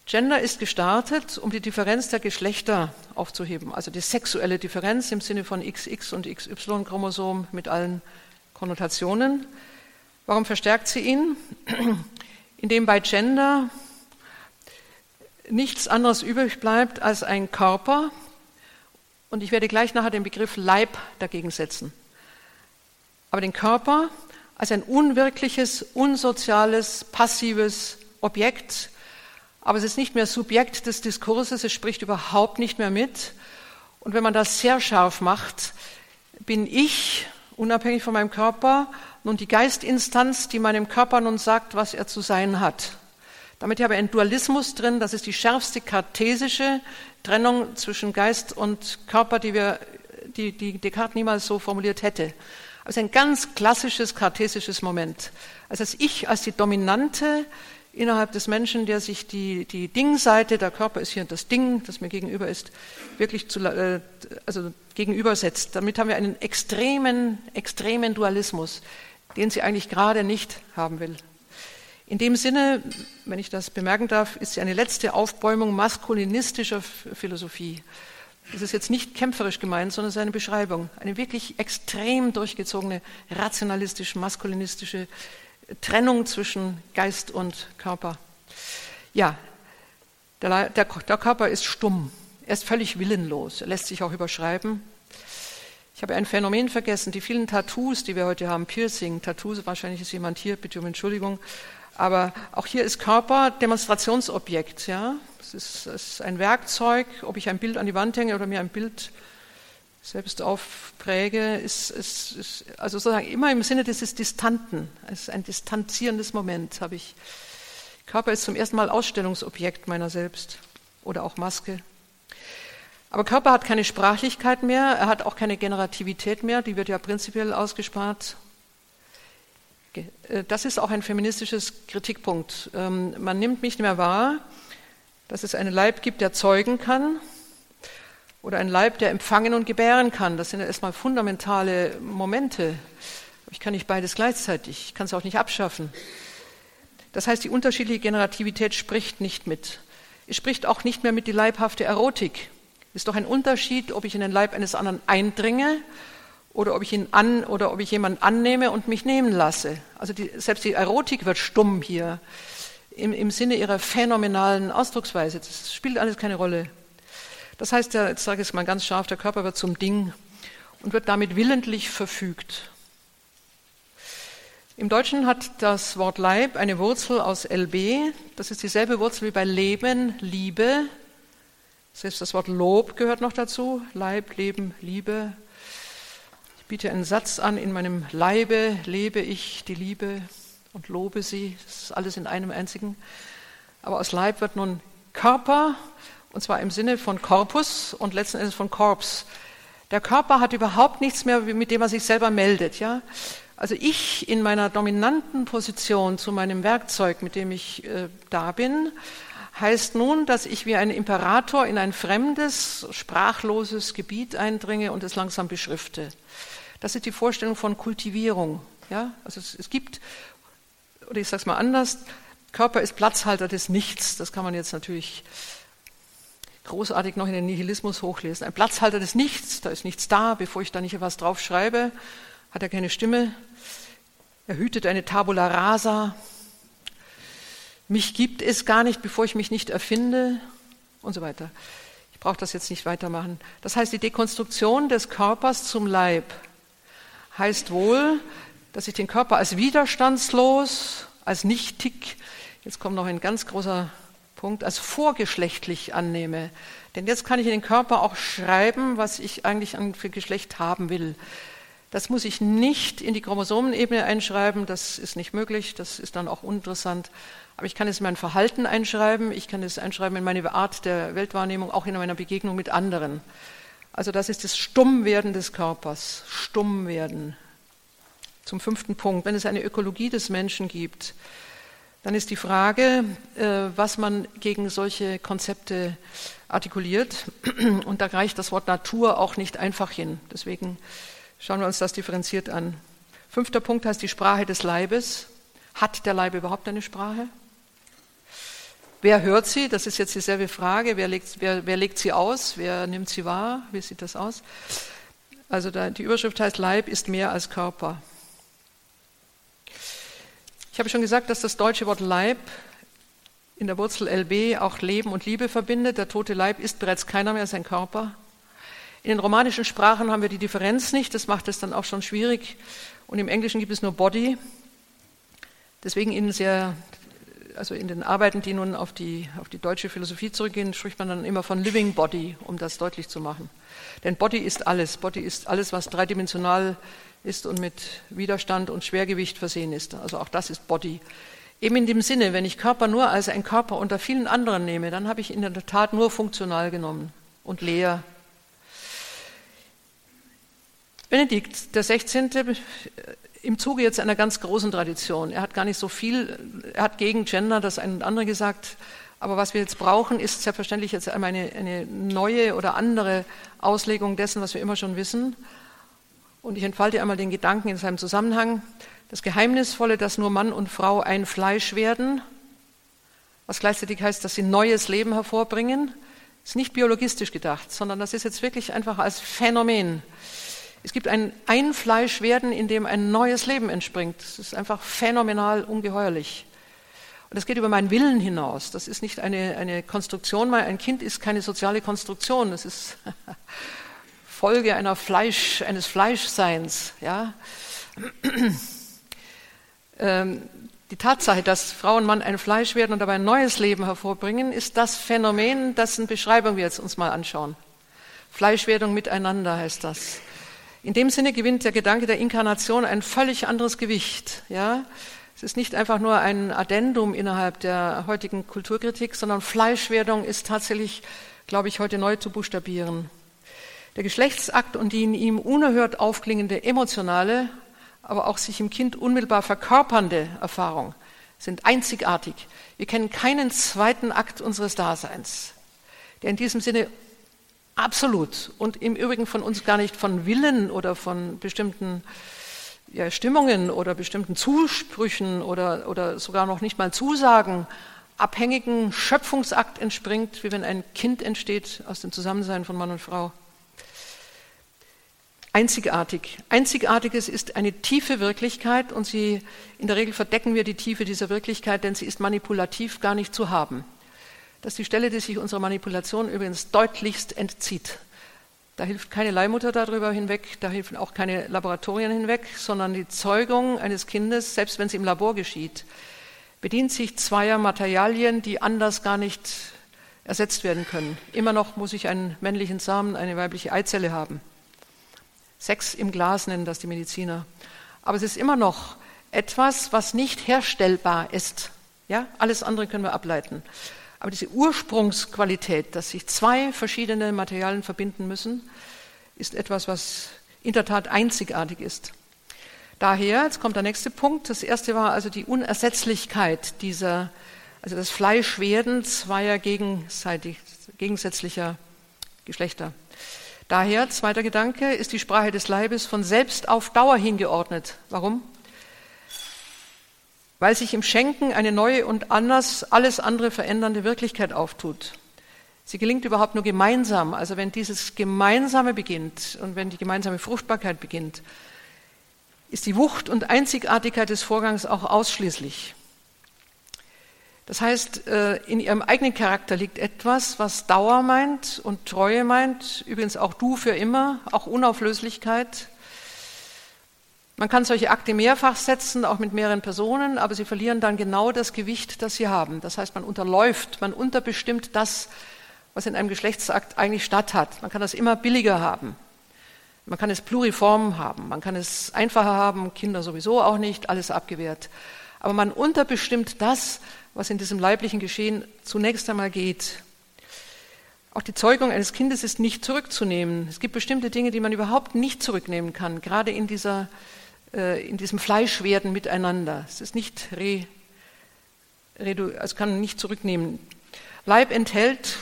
Gender ist gestartet, um die Differenz der Geschlechter aufzuheben, also die sexuelle Differenz im Sinne von XX und XY-Chromosom mit allen Konnotationen. Warum verstärkt sie ihn? Indem bei Gender nichts anderes übrig bleibt als ein Körper. Und ich werde gleich nachher den Begriff Leib dagegen setzen. Aber den Körper als ein unwirkliches, unsoziales, passives Objekt, aber es ist nicht mehr Subjekt des Diskurses, es spricht überhaupt nicht mehr mit. Und wenn man das sehr scharf macht, bin ich, unabhängig von meinem Körper, nun die Geistinstanz, die meinem Körper nun sagt, was er zu sein hat. Damit habe ich einen Dualismus drin, das ist die schärfste kartesische Trennung zwischen Geist und Körper, die, wir, die, die Descartes niemals so formuliert hätte. Also ein ganz klassisches kartesisches Moment. Also das Ich als die dominante innerhalb des Menschen, der sich die, die Dingseite, der Körper ist hier das Ding, das mir gegenüber ist, wirklich zu, äh, also gegenübersetzt. Damit haben wir einen extremen, extremen Dualismus, den sie eigentlich gerade nicht haben will. In dem Sinne, wenn ich das bemerken darf, ist sie eine letzte Aufbäumung maskulinistischer Philosophie. Das ist jetzt nicht kämpferisch gemeint, sondern es ist eine Beschreibung, eine wirklich extrem durchgezogene, rationalistisch-maskulinistische Trennung zwischen Geist und Körper. Ja, der, der, der, Körper ist stumm. Er ist völlig willenlos. Er lässt sich auch überschreiben. Ich habe ein Phänomen vergessen. Die vielen Tattoos, die wir heute haben, Piercing, Tattoos, wahrscheinlich ist jemand hier, bitte um Entschuldigung. Aber auch hier ist Körper Demonstrationsobjekt. Ja? Es ist, es ist ein Werkzeug, ob ich ein Bild an die Wand hänge oder mir ein Bild selbst aufpräge, ist, ist, ist, also sozusagen immer im Sinne dieses Distanten. Es ist ein distanzierendes Moment, habe ich. Körper ist zum ersten Mal Ausstellungsobjekt meiner selbst oder auch Maske. Aber Körper hat keine Sprachlichkeit mehr, er hat auch keine Generativität mehr, die wird ja prinzipiell ausgespart. Äh, das ist auch ein feministisches Kritikpunkt. Ähm, man nimmt mich nicht mehr wahr, dass es einen Leib gibt, der zeugen kann oder einen Leib, der empfangen und gebären kann. Das sind ja erstmal fundamentale Momente. Ich kann nicht beides gleichzeitig, ich kann es auch nicht abschaffen. Das heißt, die unterschiedliche Generativität spricht nicht mit. Es spricht auch nicht mehr mit die leibhafte Erotik. Ist doch ein Unterschied, ob ich in den Leib eines anderen eindringe oder ob ich ihn an oder ob ich jemanden annehme und mich nehmen lasse. Also die, selbst die Erotik wird stumm hier im, im Sinne ihrer phänomenalen Ausdrucksweise. Das spielt alles keine Rolle. Das heißt, der, jetzt sage ich es mal ganz scharf, der Körper wird zum Ding und wird damit willentlich verfügt. Im Deutschen hat das Wort Leib eine Wurzel aus LB. Das ist dieselbe Wurzel wie bei Leben, Liebe. Selbst das Wort Lob gehört noch dazu. Leib, Leben, Liebe. Ich biete einen Satz an, in meinem Leibe lebe ich die Liebe und lobe sie. Das ist alles in einem einzigen. Aber aus Leib wird nun Körper, und zwar im Sinne von Korpus und letzten Endes von Korps. Der Körper hat überhaupt nichts mehr, mit dem er sich selber meldet. Ja? Also ich in meiner dominanten Position zu meinem Werkzeug, mit dem ich äh, da bin, heißt nun, dass ich wie ein Imperator in ein fremdes, sprachloses Gebiet eindringe und es langsam beschrifte. Das ist die Vorstellung von Kultivierung. Ja? Also es, es gibt oder ich sage es mal anders, Körper ist Platzhalter des Nichts. Das kann man jetzt natürlich großartig noch in den Nihilismus hochlesen. Ein Platzhalter des Nichts, da ist nichts da, bevor ich da nicht etwas drauf schreibe, hat er keine Stimme. Er hütet eine Tabula rasa. Mich gibt es gar nicht, bevor ich mich nicht erfinde und so weiter. Ich brauche das jetzt nicht weitermachen. Das heißt, die Dekonstruktion des Körpers zum Leib heißt wohl, dass ich den Körper als widerstandslos, als nichtig, jetzt kommt noch ein ganz großer Punkt, als vorgeschlechtlich annehme. Denn jetzt kann ich in den Körper auch schreiben, was ich eigentlich für Geschlecht haben will. Das muss ich nicht in die Chromosomenebene einschreiben, das ist nicht möglich, das ist dann auch uninteressant. Aber ich kann es in mein Verhalten einschreiben, ich kann es einschreiben in meine Art der Weltwahrnehmung, auch in meiner Begegnung mit anderen. Also das ist das Stummwerden des Körpers, Stummwerden. Zum fünften Punkt. Wenn es eine Ökologie des Menschen gibt, dann ist die Frage, äh, was man gegen solche Konzepte artikuliert. Und da reicht das Wort Natur auch nicht einfach hin. Deswegen schauen wir uns das differenziert an. Fünfter Punkt heißt die Sprache des Leibes. Hat der Leib überhaupt eine Sprache? Wer hört sie? Das ist jetzt dieselbe Frage. Wer legt, wer, wer legt sie aus? Wer nimmt sie wahr? Wie sieht das aus? Also da, die Überschrift heißt Leib ist mehr als Körper. Ich habe schon gesagt, dass das deutsche Wort Leib in der Wurzel LB auch Leben und Liebe verbindet. Der tote Leib ist bereits keiner mehr, sein Körper. In den romanischen Sprachen haben wir die Differenz nicht, das macht es dann auch schon schwierig. Und im Englischen gibt es nur Body. Deswegen in sehr, also in den Arbeiten, die nun auf die, auf die deutsche Philosophie zurückgehen, spricht man dann immer von Living Body, um das deutlich zu machen. Denn Body ist alles. Body ist alles, was dreidimensional ist und mit Widerstand und Schwergewicht versehen ist. Also auch das ist Body. Eben in dem Sinne, wenn ich Körper nur als ein Körper unter vielen anderen nehme, dann habe ich in der Tat nur funktional genommen und leer. Benedikt der 16. im Zuge jetzt einer ganz großen Tradition. Er hat gar nicht so viel, er hat gegen Gender das eine und andere gesagt, aber was wir jetzt brauchen, ist selbstverständlich jetzt einmal eine, eine neue oder andere Auslegung dessen, was wir immer schon wissen. Und ich entfalte einmal den Gedanken in seinem Zusammenhang. Das Geheimnisvolle, dass nur Mann und Frau ein Fleisch werden, was gleichzeitig heißt, dass sie neues Leben hervorbringen, ist nicht biologistisch gedacht, sondern das ist jetzt wirklich einfach als Phänomen. Es gibt ein Einfleischwerden, in dem ein neues Leben entspringt. Das ist einfach phänomenal ungeheuerlich. Und das geht über meinen Willen hinaus. Das ist nicht eine, eine Konstruktion. Ein Kind ist keine soziale Konstruktion. Das ist Folge einer Fleisch, eines Fleischseins. Ja? Ähm, die Tatsache, dass Frau und Mann ein Fleisch werden und dabei ein neues Leben hervorbringen, ist das Phänomen, dessen Beschreibung wir jetzt uns mal anschauen. Fleischwerdung miteinander heißt das. In dem Sinne gewinnt der Gedanke der Inkarnation ein völlig anderes Gewicht. Ja? Es ist nicht einfach nur ein Addendum innerhalb der heutigen Kulturkritik, sondern Fleischwerdung ist tatsächlich, glaube ich, heute neu zu buchstabieren. Der Geschlechtsakt und die in ihm unerhört aufklingende emotionale, aber auch sich im Kind unmittelbar verkörpernde Erfahrung sind einzigartig. Wir kennen keinen zweiten Akt unseres Daseins, der in diesem Sinne absolut und im Übrigen von uns gar nicht von Willen oder von bestimmten ja, Stimmungen oder bestimmten Zusprüchen oder, oder sogar noch nicht mal Zusagen abhängigen Schöpfungsakt entspringt, wie wenn ein Kind entsteht aus dem Zusammensein von Mann und Frau. Einzigartig. Einzigartiges ist eine tiefe Wirklichkeit und sie, in der Regel verdecken wir die Tiefe dieser Wirklichkeit, denn sie ist manipulativ gar nicht zu haben. Das ist die Stelle, die sich unserer Manipulation übrigens deutlichst entzieht. Da hilft keine Leihmutter darüber hinweg, da helfen auch keine Laboratorien hinweg, sondern die Zeugung eines Kindes, selbst wenn sie im Labor geschieht, bedient sich zweier Materialien, die anders gar nicht ersetzt werden können. Immer noch muss ich einen männlichen Samen, eine weibliche Eizelle haben. Sex im Glas nennen das die Mediziner. Aber es ist immer noch etwas, was nicht herstellbar ist. Ja, alles andere können wir ableiten. Aber diese Ursprungsqualität, dass sich zwei verschiedene Materialien verbinden müssen, ist etwas, was in der Tat einzigartig ist. Daher, jetzt kommt der nächste Punkt. Das erste war also die Unersetzlichkeit dieser, also das Fleischwerden zweier gegenseitig, gegensätzlicher Geschlechter. Daher, zweiter Gedanke, ist die Sprache des Leibes von selbst auf Dauer hingeordnet. Warum? weil sich im Schenken eine neue und anders alles andere verändernde Wirklichkeit auftut. Sie gelingt überhaupt nur gemeinsam, also wenn dieses Gemeinsame beginnt und wenn die gemeinsame Fruchtbarkeit beginnt, ist die Wucht und Einzigartigkeit des Vorgangs auch ausschließlich. Das heißt, äh, in ihrem eigenen Charakter liegt etwas, was Dauer meint und Treue meint, übrigens auch du für immer, auch Unauflöslichkeit, man kann solche Akte mehrfach setzen, auch mit mehreren Personen, aber sie verlieren dann genau das Gewicht, das sie haben. Das heißt, man unterläuft, man unterbestimmt das, was in einem Geschlechtsakt eigentlich statt hat. Man kann das immer billiger haben. Man kann es pluriform haben, man kann es einfacher haben, Kinder sowieso auch nicht, alles abgewehrt. Aber man unterbestimmt das, was in diesem leiblichen Geschehen zunächst einmal geht. Auch die Zeugung eines Kindes ist nicht zurückzunehmen. Es gibt bestimmte Dinge, die man überhaupt nicht zurücknehmen kann, gerade in dieser äh, in diesem Fleischwerden miteinander. Es ist nicht re, re, also kann nicht zurücknehmen. Leib enthält,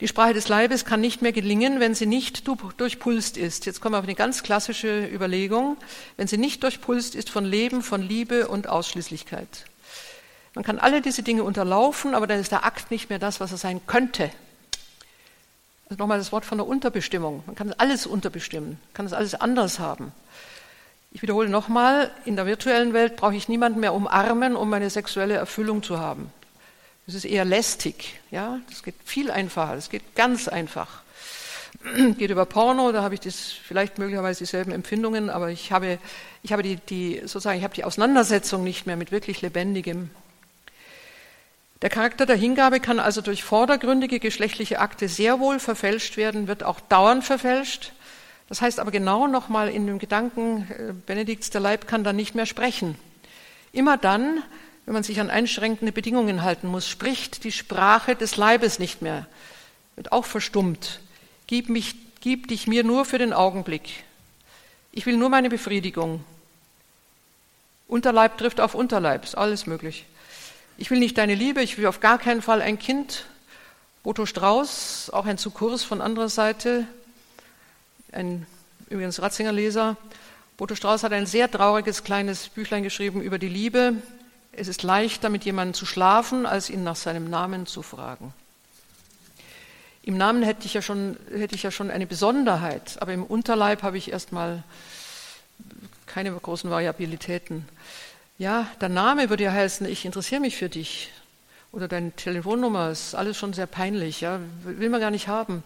die Sprache des Leibes kann nicht mehr gelingen, wenn sie nicht durchpulst ist. Jetzt kommen wir auf eine ganz klassische Überlegung. Wenn sie nicht durchpulst ist von Leben, von Liebe und Ausschließlichkeit. Man kann alle diese Dinge unterlaufen, aber dann ist der Akt nicht mehr das, was er sein könnte. Also nochmal das Wort von der Unterbestimmung. Man kann alles unterbestimmen, kann das alles anders haben. Ich wiederhole nochmal, in der virtuellen Welt brauche ich niemanden mehr umarmen, um meine sexuelle Erfüllung zu haben. Das ist eher lästig. Ja? Das geht viel einfacher, das geht ganz einfach. Geht über Porno, da habe ich das vielleicht möglicherweise dieselben Empfindungen, aber ich habe, ich habe die, die, sozusagen, ich habe die Auseinandersetzung nicht mehr mit wirklich Lebendigem. Der Charakter der Hingabe kann also durch vordergründige geschlechtliche Akte sehr wohl verfälscht werden, wird auch dauernd verfälscht. Das heißt aber genau nochmal in dem Gedanken, äh, Benedikts, der Leib kann dann nicht mehr sprechen. Immer dann, wenn man sich an einschränkende Bedingungen halten muss, spricht die Sprache des Leibes nicht mehr, wird auch verstummt. Gib, mich, gib dich mir nur für den Augenblick. Ich will nur meine Befriedigung. Unterleib trifft auf Unterleib, ist alles möglich. Ich will nicht deine Liebe, ich will auf gar keinen Fall ein Kind. Boto Strauß, auch ein Zukurs von anderer Seite, ein übrigens Ratzinger-Leser. Boto Strauß hat ein sehr trauriges kleines Büchlein geschrieben über die Liebe. Es ist leichter, mit jemandem zu schlafen, als ihn nach seinem Namen zu fragen. Im Namen hätte ich ja schon, hätte ich ja schon eine Besonderheit, aber im Unterleib habe ich erstmal keine großen Variabilitäten. Ja, der Name würde ja heißen, ich interessiere mich für dich. Oder deine Telefonnummer ist alles schon sehr peinlich, ja, will man gar nicht haben.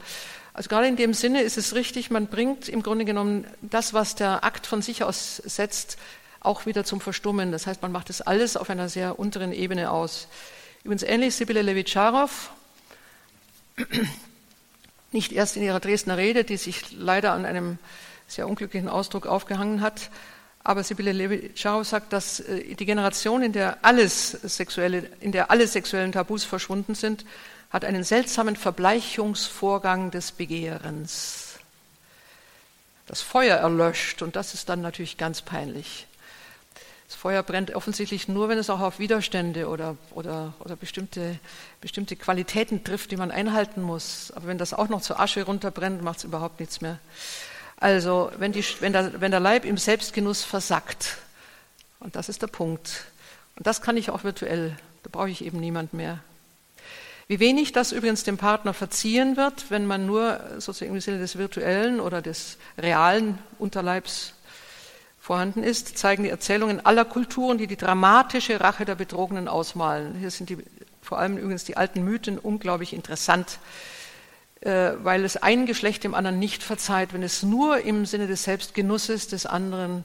Also gerade in dem Sinne ist es richtig, man bringt im Grunde genommen das, was der Akt von sich aus setzt, auch wieder zum Verstummen. Das heißt, man macht das alles auf einer sehr unteren Ebene aus. Übrigens ähnlich Sibylle Levitscharow, nicht erst in ihrer Dresdner Rede, die sich leider an einem sehr unglücklichen Ausdruck aufgehangen hat, aber Sibylle Levitscharow sagt, dass äh, die Generation, in der alles sexuelle, in der alle sexuellen Tabus verschwunden sind, hat einen seltsamen Verbleichungsvorgang des Begehrens. Das Feuer erlöscht und das ist dann natürlich ganz peinlich. Das Feuer brennt offensichtlich nur, wenn es auch auf Widerstände oder, oder, oder bestimmte, bestimmte Qualitäten trifft, die man einhalten muss. Aber wenn das auch noch zur Asche runterbrennt, macht es überhaupt nichts mehr. Also wenn, die, wenn, der, wenn der Leib im Selbstgenuss versackt, und das ist der Punkt, und das kann ich auch virtuell, da brauche ich eben niemand mehr. Wie wenig das übrigens dem Partner verziehen wird, wenn man nur sozusagen im Sinne des virtuellen oder des realen Unterleibs vorhanden ist, zeigen die Erzählungen aller Kulturen, die die dramatische Rache der Betrogenen ausmalen. Hier sind die, vor allem übrigens die alten Mythen unglaublich interessant, weil es ein Geschlecht dem anderen nicht verzeiht, wenn es nur im Sinne des Selbstgenusses des anderen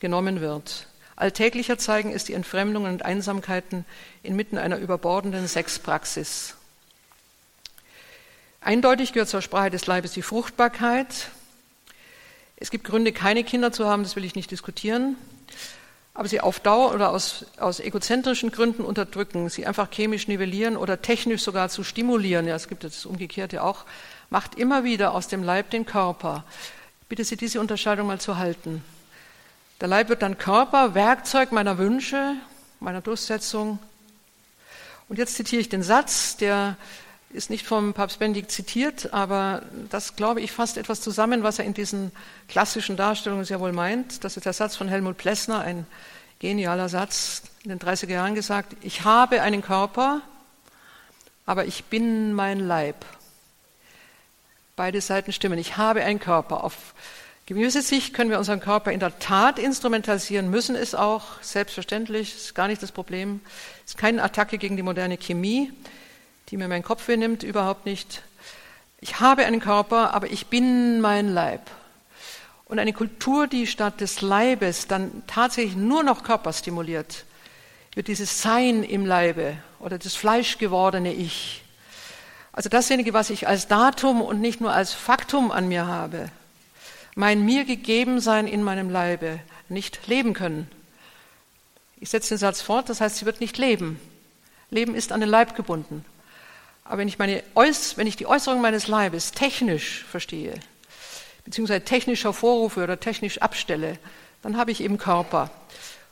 genommen wird. Alltäglicher zeigen es die Entfremdungen und Einsamkeiten inmitten einer überbordenden Sexpraxis. Eindeutig gehört zur Sprache des Leibes die Fruchtbarkeit, es gibt Gründe, keine Kinder zu haben, das will ich nicht diskutieren. Aber sie auf Dauer oder aus, aus egozentrischen Gründen unterdrücken, sie einfach chemisch nivellieren oder technisch sogar zu stimulieren, ja, es gibt das Umgekehrte auch, macht immer wieder aus dem Leib den Körper. Ich bitte Sie, diese Unterscheidung mal zu halten. Der Leib wird dann Körper, Werkzeug meiner Wünsche, meiner Durchsetzung. Und jetzt zitiere ich den Satz, der ist nicht vom Papst Benedikt zitiert, aber das, glaube ich, fasst etwas zusammen, was er in diesen klassischen Darstellungen sehr wohl meint. Das ist der Satz von Helmut Plessner, ein genialer Satz in den 30er Jahren gesagt, ich habe einen Körper, aber ich bin mein Leib. Beide Seiten stimmen. Ich habe einen Körper. Auf gewisse Sicht können wir unseren Körper in der Tat instrumentalisieren, müssen es auch, selbstverständlich, ist gar nicht das Problem. Es ist keine Attacke gegen die moderne Chemie die mir meinen Kopf wegnimmt, überhaupt nicht. Ich habe einen Körper, aber ich bin mein Leib. Und eine Kultur, die statt des Leibes dann tatsächlich nur noch Körper stimuliert, wird dieses Sein im Leibe oder das fleischgewordene Ich. Also dasjenige, was ich als Datum und nicht nur als Faktum an mir habe, mein mir gegeben sein in meinem Leibe, nicht leben können. Ich setze den Satz fort, das heißt, sie wird nicht leben. Leben ist an den Leib gebunden. Aber wenn ich, meine, wenn ich die Äußerung meines Leibes technisch verstehe, beziehungsweise technisch hervorrufe oder technisch abstelle, dann habe ich eben Körper.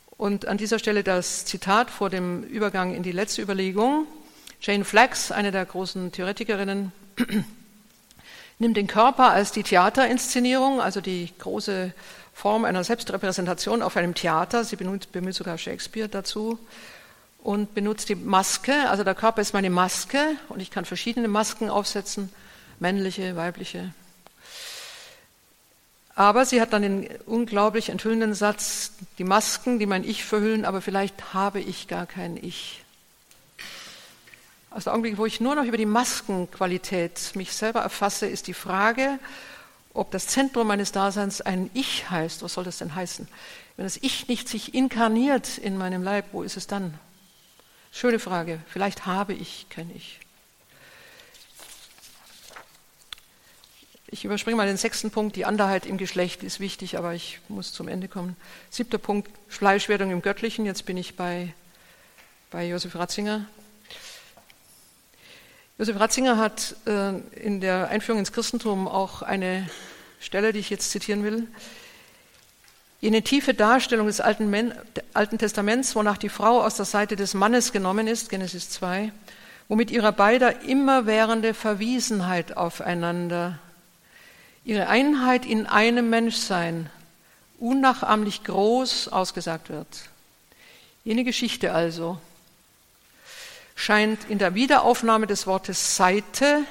Und an dieser Stelle das Zitat vor dem Übergang in die letzte Überlegung. Jane Flax, eine der großen Theoretikerinnen, nimmt den Körper als die Theaterinszenierung, also die große Form einer Selbstrepräsentation auf einem Theater. Sie bemüht sogar Shakespeare dazu und benutzt die Maske. Also der Körper ist meine Maske und ich kann verschiedene Masken aufsetzen, männliche, weibliche. Aber sie hat dann den unglaublich enthüllenden Satz, die Masken, die mein Ich verhüllen, aber vielleicht habe ich gar kein Ich. Also der Augenblick, wo ich nur noch über die Maskenqualität mich selber erfasse, ist die Frage, ob das Zentrum meines Daseins ein Ich heißt. Was soll das denn heißen? Wenn das Ich nicht sich inkarniert in meinem Leib, wo ist es dann? Schöne Frage. Vielleicht habe ich, kenne ich. Ich überspringe mal den sechsten Punkt. Die Anderheit im Geschlecht ist wichtig, aber ich muss zum Ende kommen. Siebter Punkt, Fleischwerdung im Göttlichen. Jetzt bin ich bei, bei Josef Ratzinger. Josef Ratzinger hat äh, in der Einführung ins Christentum auch eine Stelle, die ich jetzt zitieren will. Jene tiefe Darstellung des Alten, Alten, Testaments, wonach die Frau aus der Seite des Mannes genommen ist, Genesis 2, womit ihrer beider immerwährende Verwiesenheit aufeinander, ihre Einheit in einem Menschsein unnachahmlich groß ausgesagt wird. Jene Geschichte also scheint in der Wiederaufnahme des Wortes Seite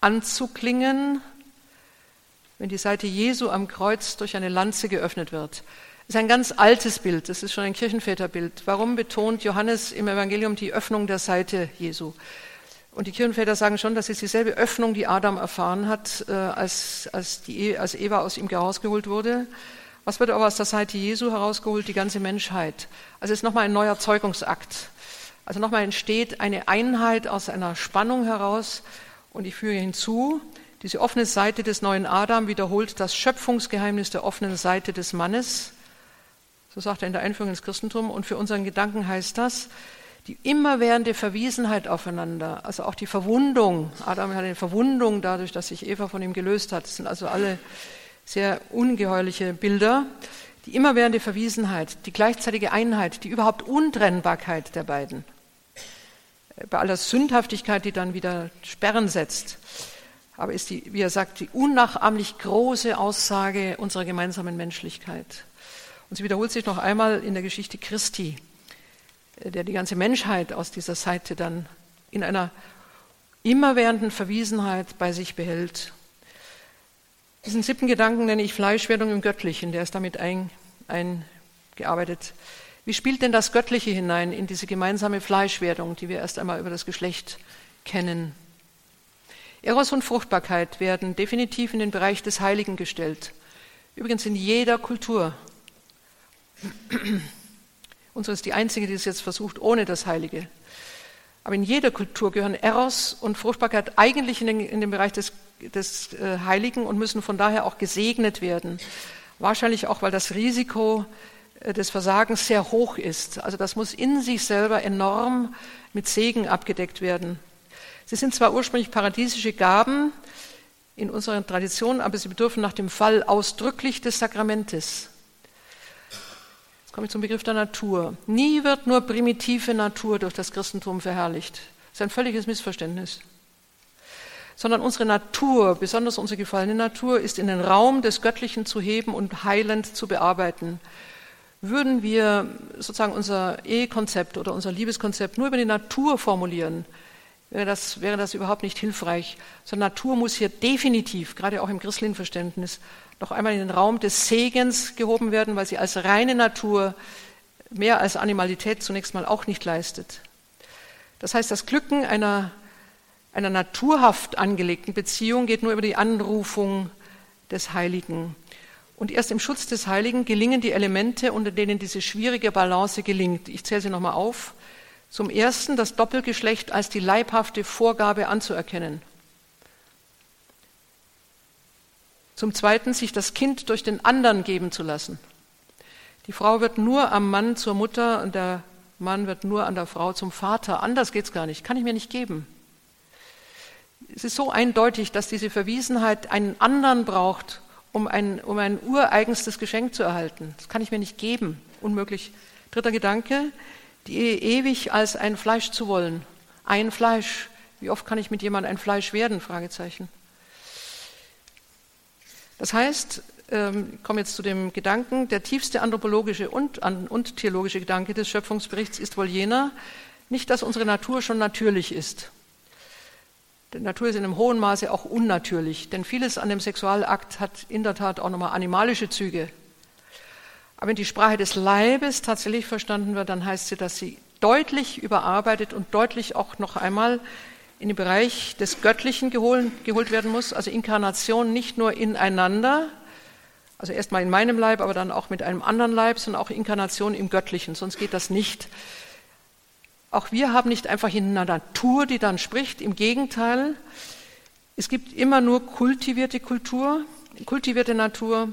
anzuklingen, wenn die Seite Jesu am Kreuz durch eine Lanze geöffnet wird. Das ist ein ganz altes Bild, das ist schon ein Kirchenväterbild. Warum betont Johannes im Evangelium die Öffnung der Seite Jesu? Und die Kirchenväter sagen schon, das ist dieselbe Öffnung, die Adam erfahren hat, äh, als, als, die, als Eva aus ihm herausgeholt wurde. Was wird aber aus der Seite Jesu herausgeholt? Die ganze Menschheit. Also es ist nochmal ein neuer Zeugungsakt. Also nochmal entsteht eine Einheit aus einer Spannung heraus. Und ich führe hinzu, diese offene Seite des neuen Adam wiederholt das Schöpfungsgeheimnis der offenen Seite des Mannes. So sagt er in der Einführung ins Christentum. Und für unseren Gedanken heißt das, die immerwährende Verwiesenheit aufeinander, also auch die Verwundung. Adam hat eine Verwundung dadurch, dass sich Eva von ihm gelöst hat. Das sind also alle sehr ungeheuerliche Bilder. die immerwährende Verwiesenheit, die gleichzeitige Einheit, die überhaupt Untrennbarkeit der beiden. Bei aller Sündhaftigkeit, die dann wieder Sperren setzt, aber ist die, wie er sagt, die unnachahmlich große Aussage unserer gemeinsamen Menschlichkeit. Und sie wiederholt sich noch einmal in der Geschichte Christi, der die ganze Menschheit aus dieser Seite dann in einer immerwährenden Verwiesenheit bei sich behält. Diesen siebten Gedanken nenne ich Fleischwerdung im Göttlichen, der ist damit ein, eingearbeitet. Wie spielt denn das Göttliche hinein in diese gemeinsame Fleischwerdung, die wir erst einmal über das Geschlecht kennen? Eros und Fruchtbarkeit werden definitiv in den Bereich des Heiligen gestellt. Übrigens in jeder Kultur. Unsere ist die einzige, die es jetzt versucht, ohne das Heilige. Aber in jeder Kultur gehören Eros und Fruchtbarkeit eigentlich in den, in den Bereich des, des äh, Heiligen und müssen von daher auch gesegnet werden. Wahrscheinlich auch, weil das Risiko äh, des Versagens sehr hoch ist. Also das muss in sich selber enorm mit Segen abgedeckt werden. Sie sind zwar ursprünglich paradiesische Gaben in unserer Tradition, aber sie bedürfen nach dem Fall ausdrücklich des Sakramentes. Jetzt komme ich zum Begriff der Natur. Nie wird nur primitive Natur durch das Christentum verherrlicht. Das ist ein völliges Missverständnis. Sondern unsere Natur, besonders unsere gefallene Natur, ist in den Raum des Göttlichen zu heben und heilend zu bearbeiten. Würden wir sozusagen unser Ehekonzept oder unser Liebeskonzept nur über die Natur formulieren, wäre das, wäre das überhaupt nicht hilfreich. So Natur muss hier definitiv, gerade auch im christlichen Verständnis, noch einmal in den Raum des Segens gehoben werden, weil sie als reine Natur mehr als Animalität zunächst mal auch nicht leistet. Das heißt, das Glücken einer, einer naturhaft angelegten Beziehung geht nur über die Anrufung des Heiligen. Und erst im Schutz des Heiligen gelingen die Elemente, unter denen diese schwierige Balance gelingt. Ich zähle sie nochmal auf. Zum Ersten das Doppelgeschlecht als die leibhafte Vorgabe anzuerkennen. Zum Zweiten sich das Kind durch den anderen geben zu lassen. Die Frau wird nur am Mann zur Mutter und der Mann wird nur an der Frau zum Vater. Anders geht es gar nicht. Kann ich mir nicht geben. Es ist so eindeutig, dass diese Verwiesenheit einen anderen braucht, um ein, um ein ureigenstes Geschenk zu erhalten. Das kann ich mir nicht geben. Unmöglich. Dritter Gedanke die ewig als ein Fleisch zu wollen. Ein Fleisch. Wie oft kann ich mit jemandem ein Fleisch werden? Fragezeichen. Das heißt, ähm, ich komme jetzt zu dem Gedanken, der tiefste anthropologische und, und theologische Gedanke des Schöpfungsberichts ist wohl jener, nicht, dass unsere Natur schon natürlich ist. Die Natur ist in einem hohen Maße auch unnatürlich, denn vieles an dem Sexualakt hat in der Tat auch nochmal animalische Züge. Aber wenn die Sprache des Leibes tatsächlich verstanden wird, dann heißt sie, dass sie deutlich überarbeitet und deutlich auch noch einmal in den Bereich des Göttlichen geholt, geholt werden muss. Also Inkarnation nicht nur ineinander, also erstmal in meinem Leib, aber dann auch mit einem anderen Leib, sondern auch Inkarnation im Göttlichen, sonst geht das nicht. Auch wir haben nicht einfach eine Natur, die dann spricht, im Gegenteil, es gibt immer nur kultivierte Kultur, kultivierte Natur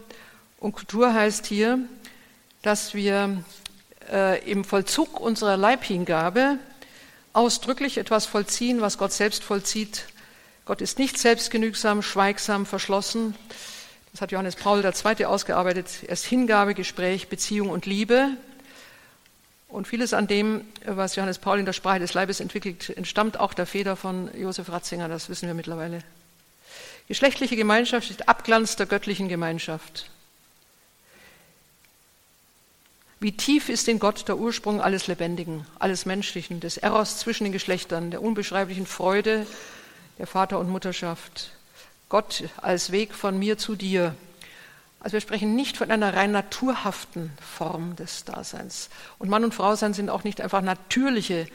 und Kultur heißt hier, dass wir äh, im Vollzug unserer Leibhingabe ausdrücklich etwas vollziehen, was Gott selbst vollzieht. Gott ist nicht selbstgenügsam, schweigsam, verschlossen. Das hat Johannes Paul II. ausgearbeitet. Er ist Hingabe, Gespräch, Beziehung und Liebe. Und vieles an dem, was Johannes Paul in der Sprache des Leibes entwickelt, entstammt auch der Feder von Josef Ratzinger, das wissen wir mittlerweile. Geschlechtliche Gemeinschaft ist Abglanz der göttlichen Gemeinschaft. Wie tief ist in Gott der Ursprung alles Lebendigen, alles Menschlichen, des Eros zwischen den Geschlechtern, der unbeschreiblichen Freude der Vater- und Mutterschaft. Gott als Weg von mir zu dir. Also wir sprechen nicht von einer rein naturhaften Form des Daseins. Und Mann und Frau sein sind auch nicht einfach natürliche,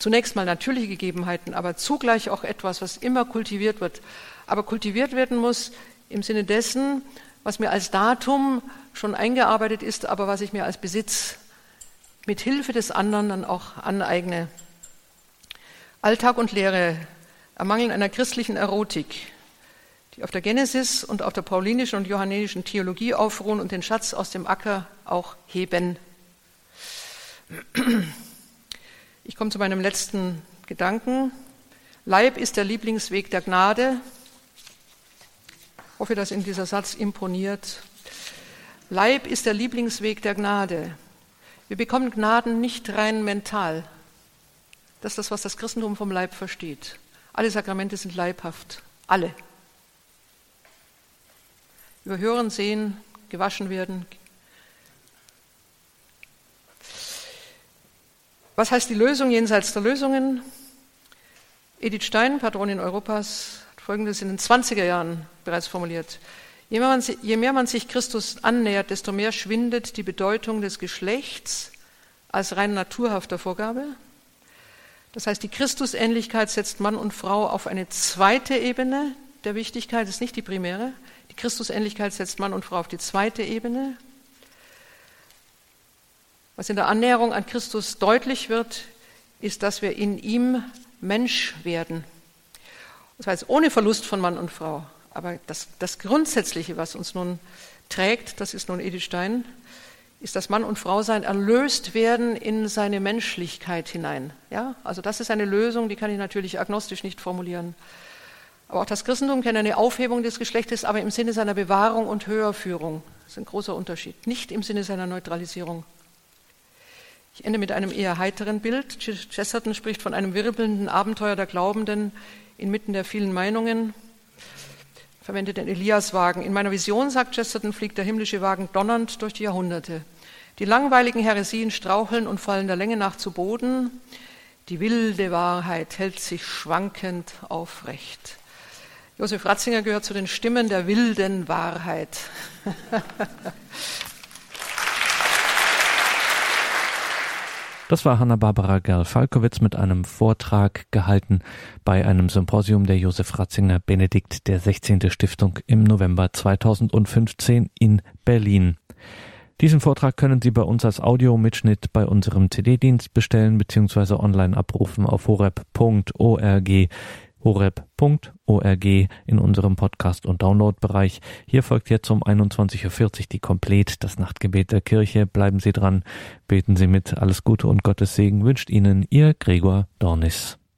zunächst mal natürliche Gegebenheiten, aber zugleich auch etwas, was immer kultiviert wird. Aber kultiviert werden muss im Sinne dessen, was mir als Datum schon eingearbeitet ist, aber was ich mir als Besitz mit Hilfe des anderen dann auch aneigne. Alltag und Lehre ermangeln einer christlichen Erotik, die auf der Genesis und auf der paulinischen und johannänischen Theologie aufruhen und den Schatz aus dem Acker auch heben. Ich komme zu meinem letzten Gedanken. Leib ist der Lieblingsweg der Gnade. Hoffe, dass Ihnen dieser Satz imponiert. Leib ist der Lieblingsweg der Gnade. Wir bekommen Gnaden nicht rein mental. Das ist das, was das Christentum vom Leib versteht. Alle Sakramente sind leibhaft. Alle. Über Hören, Sehen, gewaschen werden. Was heißt die Lösung jenseits der Lösungen? Edith Stein, Patronin Europas, Folgendes in den 20er Jahren bereits formuliert. Je mehr, man, je mehr man sich Christus annähert, desto mehr schwindet die Bedeutung des Geschlechts als rein naturhafter Vorgabe. Das heißt, die Christusähnlichkeit setzt Mann und Frau auf eine zweite Ebene der Wichtigkeit, ist nicht die primäre. Die Christusähnlichkeit setzt Mann und Frau auf die zweite Ebene. Was in der Annäherung an Christus deutlich wird, ist, dass wir in ihm Mensch werden. Das heißt, ohne Verlust von Mann und Frau. Aber das, das Grundsätzliche, was uns nun trägt, das ist nun Edith Stein, ist das Mann und Frau sein erlöst werden in seine Menschlichkeit hinein. Ja, also das ist eine Lösung, die kann ich natürlich agnostisch nicht formulieren. Aber auch das Christentum kennt eine Aufhebung des Geschlechtes, aber im Sinne seiner Bewahrung und Höherführung. Das ist ein großer Unterschied. Nicht im Sinne seiner Neutralisierung. Ich ende mit einem eher heiteren Bild. Chesterton spricht von einem wirbelnden Abenteuer der Glaubenden inmitten der vielen Meinungen verwendet den Eliaswagen. In meiner Vision, sagt Chesterton, fliegt der himmlische Wagen donnernd durch die Jahrhunderte. Die langweiligen Heresien straucheln und fallen der Länge nach zu Boden. Die wilde Wahrheit hält sich schwankend aufrecht. Josef Ratzinger gehört zu den Stimmen der wilden Wahrheit. Das war Hanna-Barbara Gerl-Falkowitz mit einem Vortrag gehalten bei einem Symposium der Josef Ratzinger Benedikt der 16. Stiftung im November 2015 in Berlin. Diesen Vortrag können Sie bei uns als Audiomitschnitt bei unserem CD-Dienst bestellen bzw. online abrufen auf horeb.org horeb.org in unserem Podcast- und Download-Bereich. Hier folgt jetzt um 21.40 Uhr die Komplett, das Nachtgebet der Kirche. Bleiben Sie dran, beten Sie mit. Alles Gute und Gottes Segen wünscht Ihnen Ihr Gregor Dornis.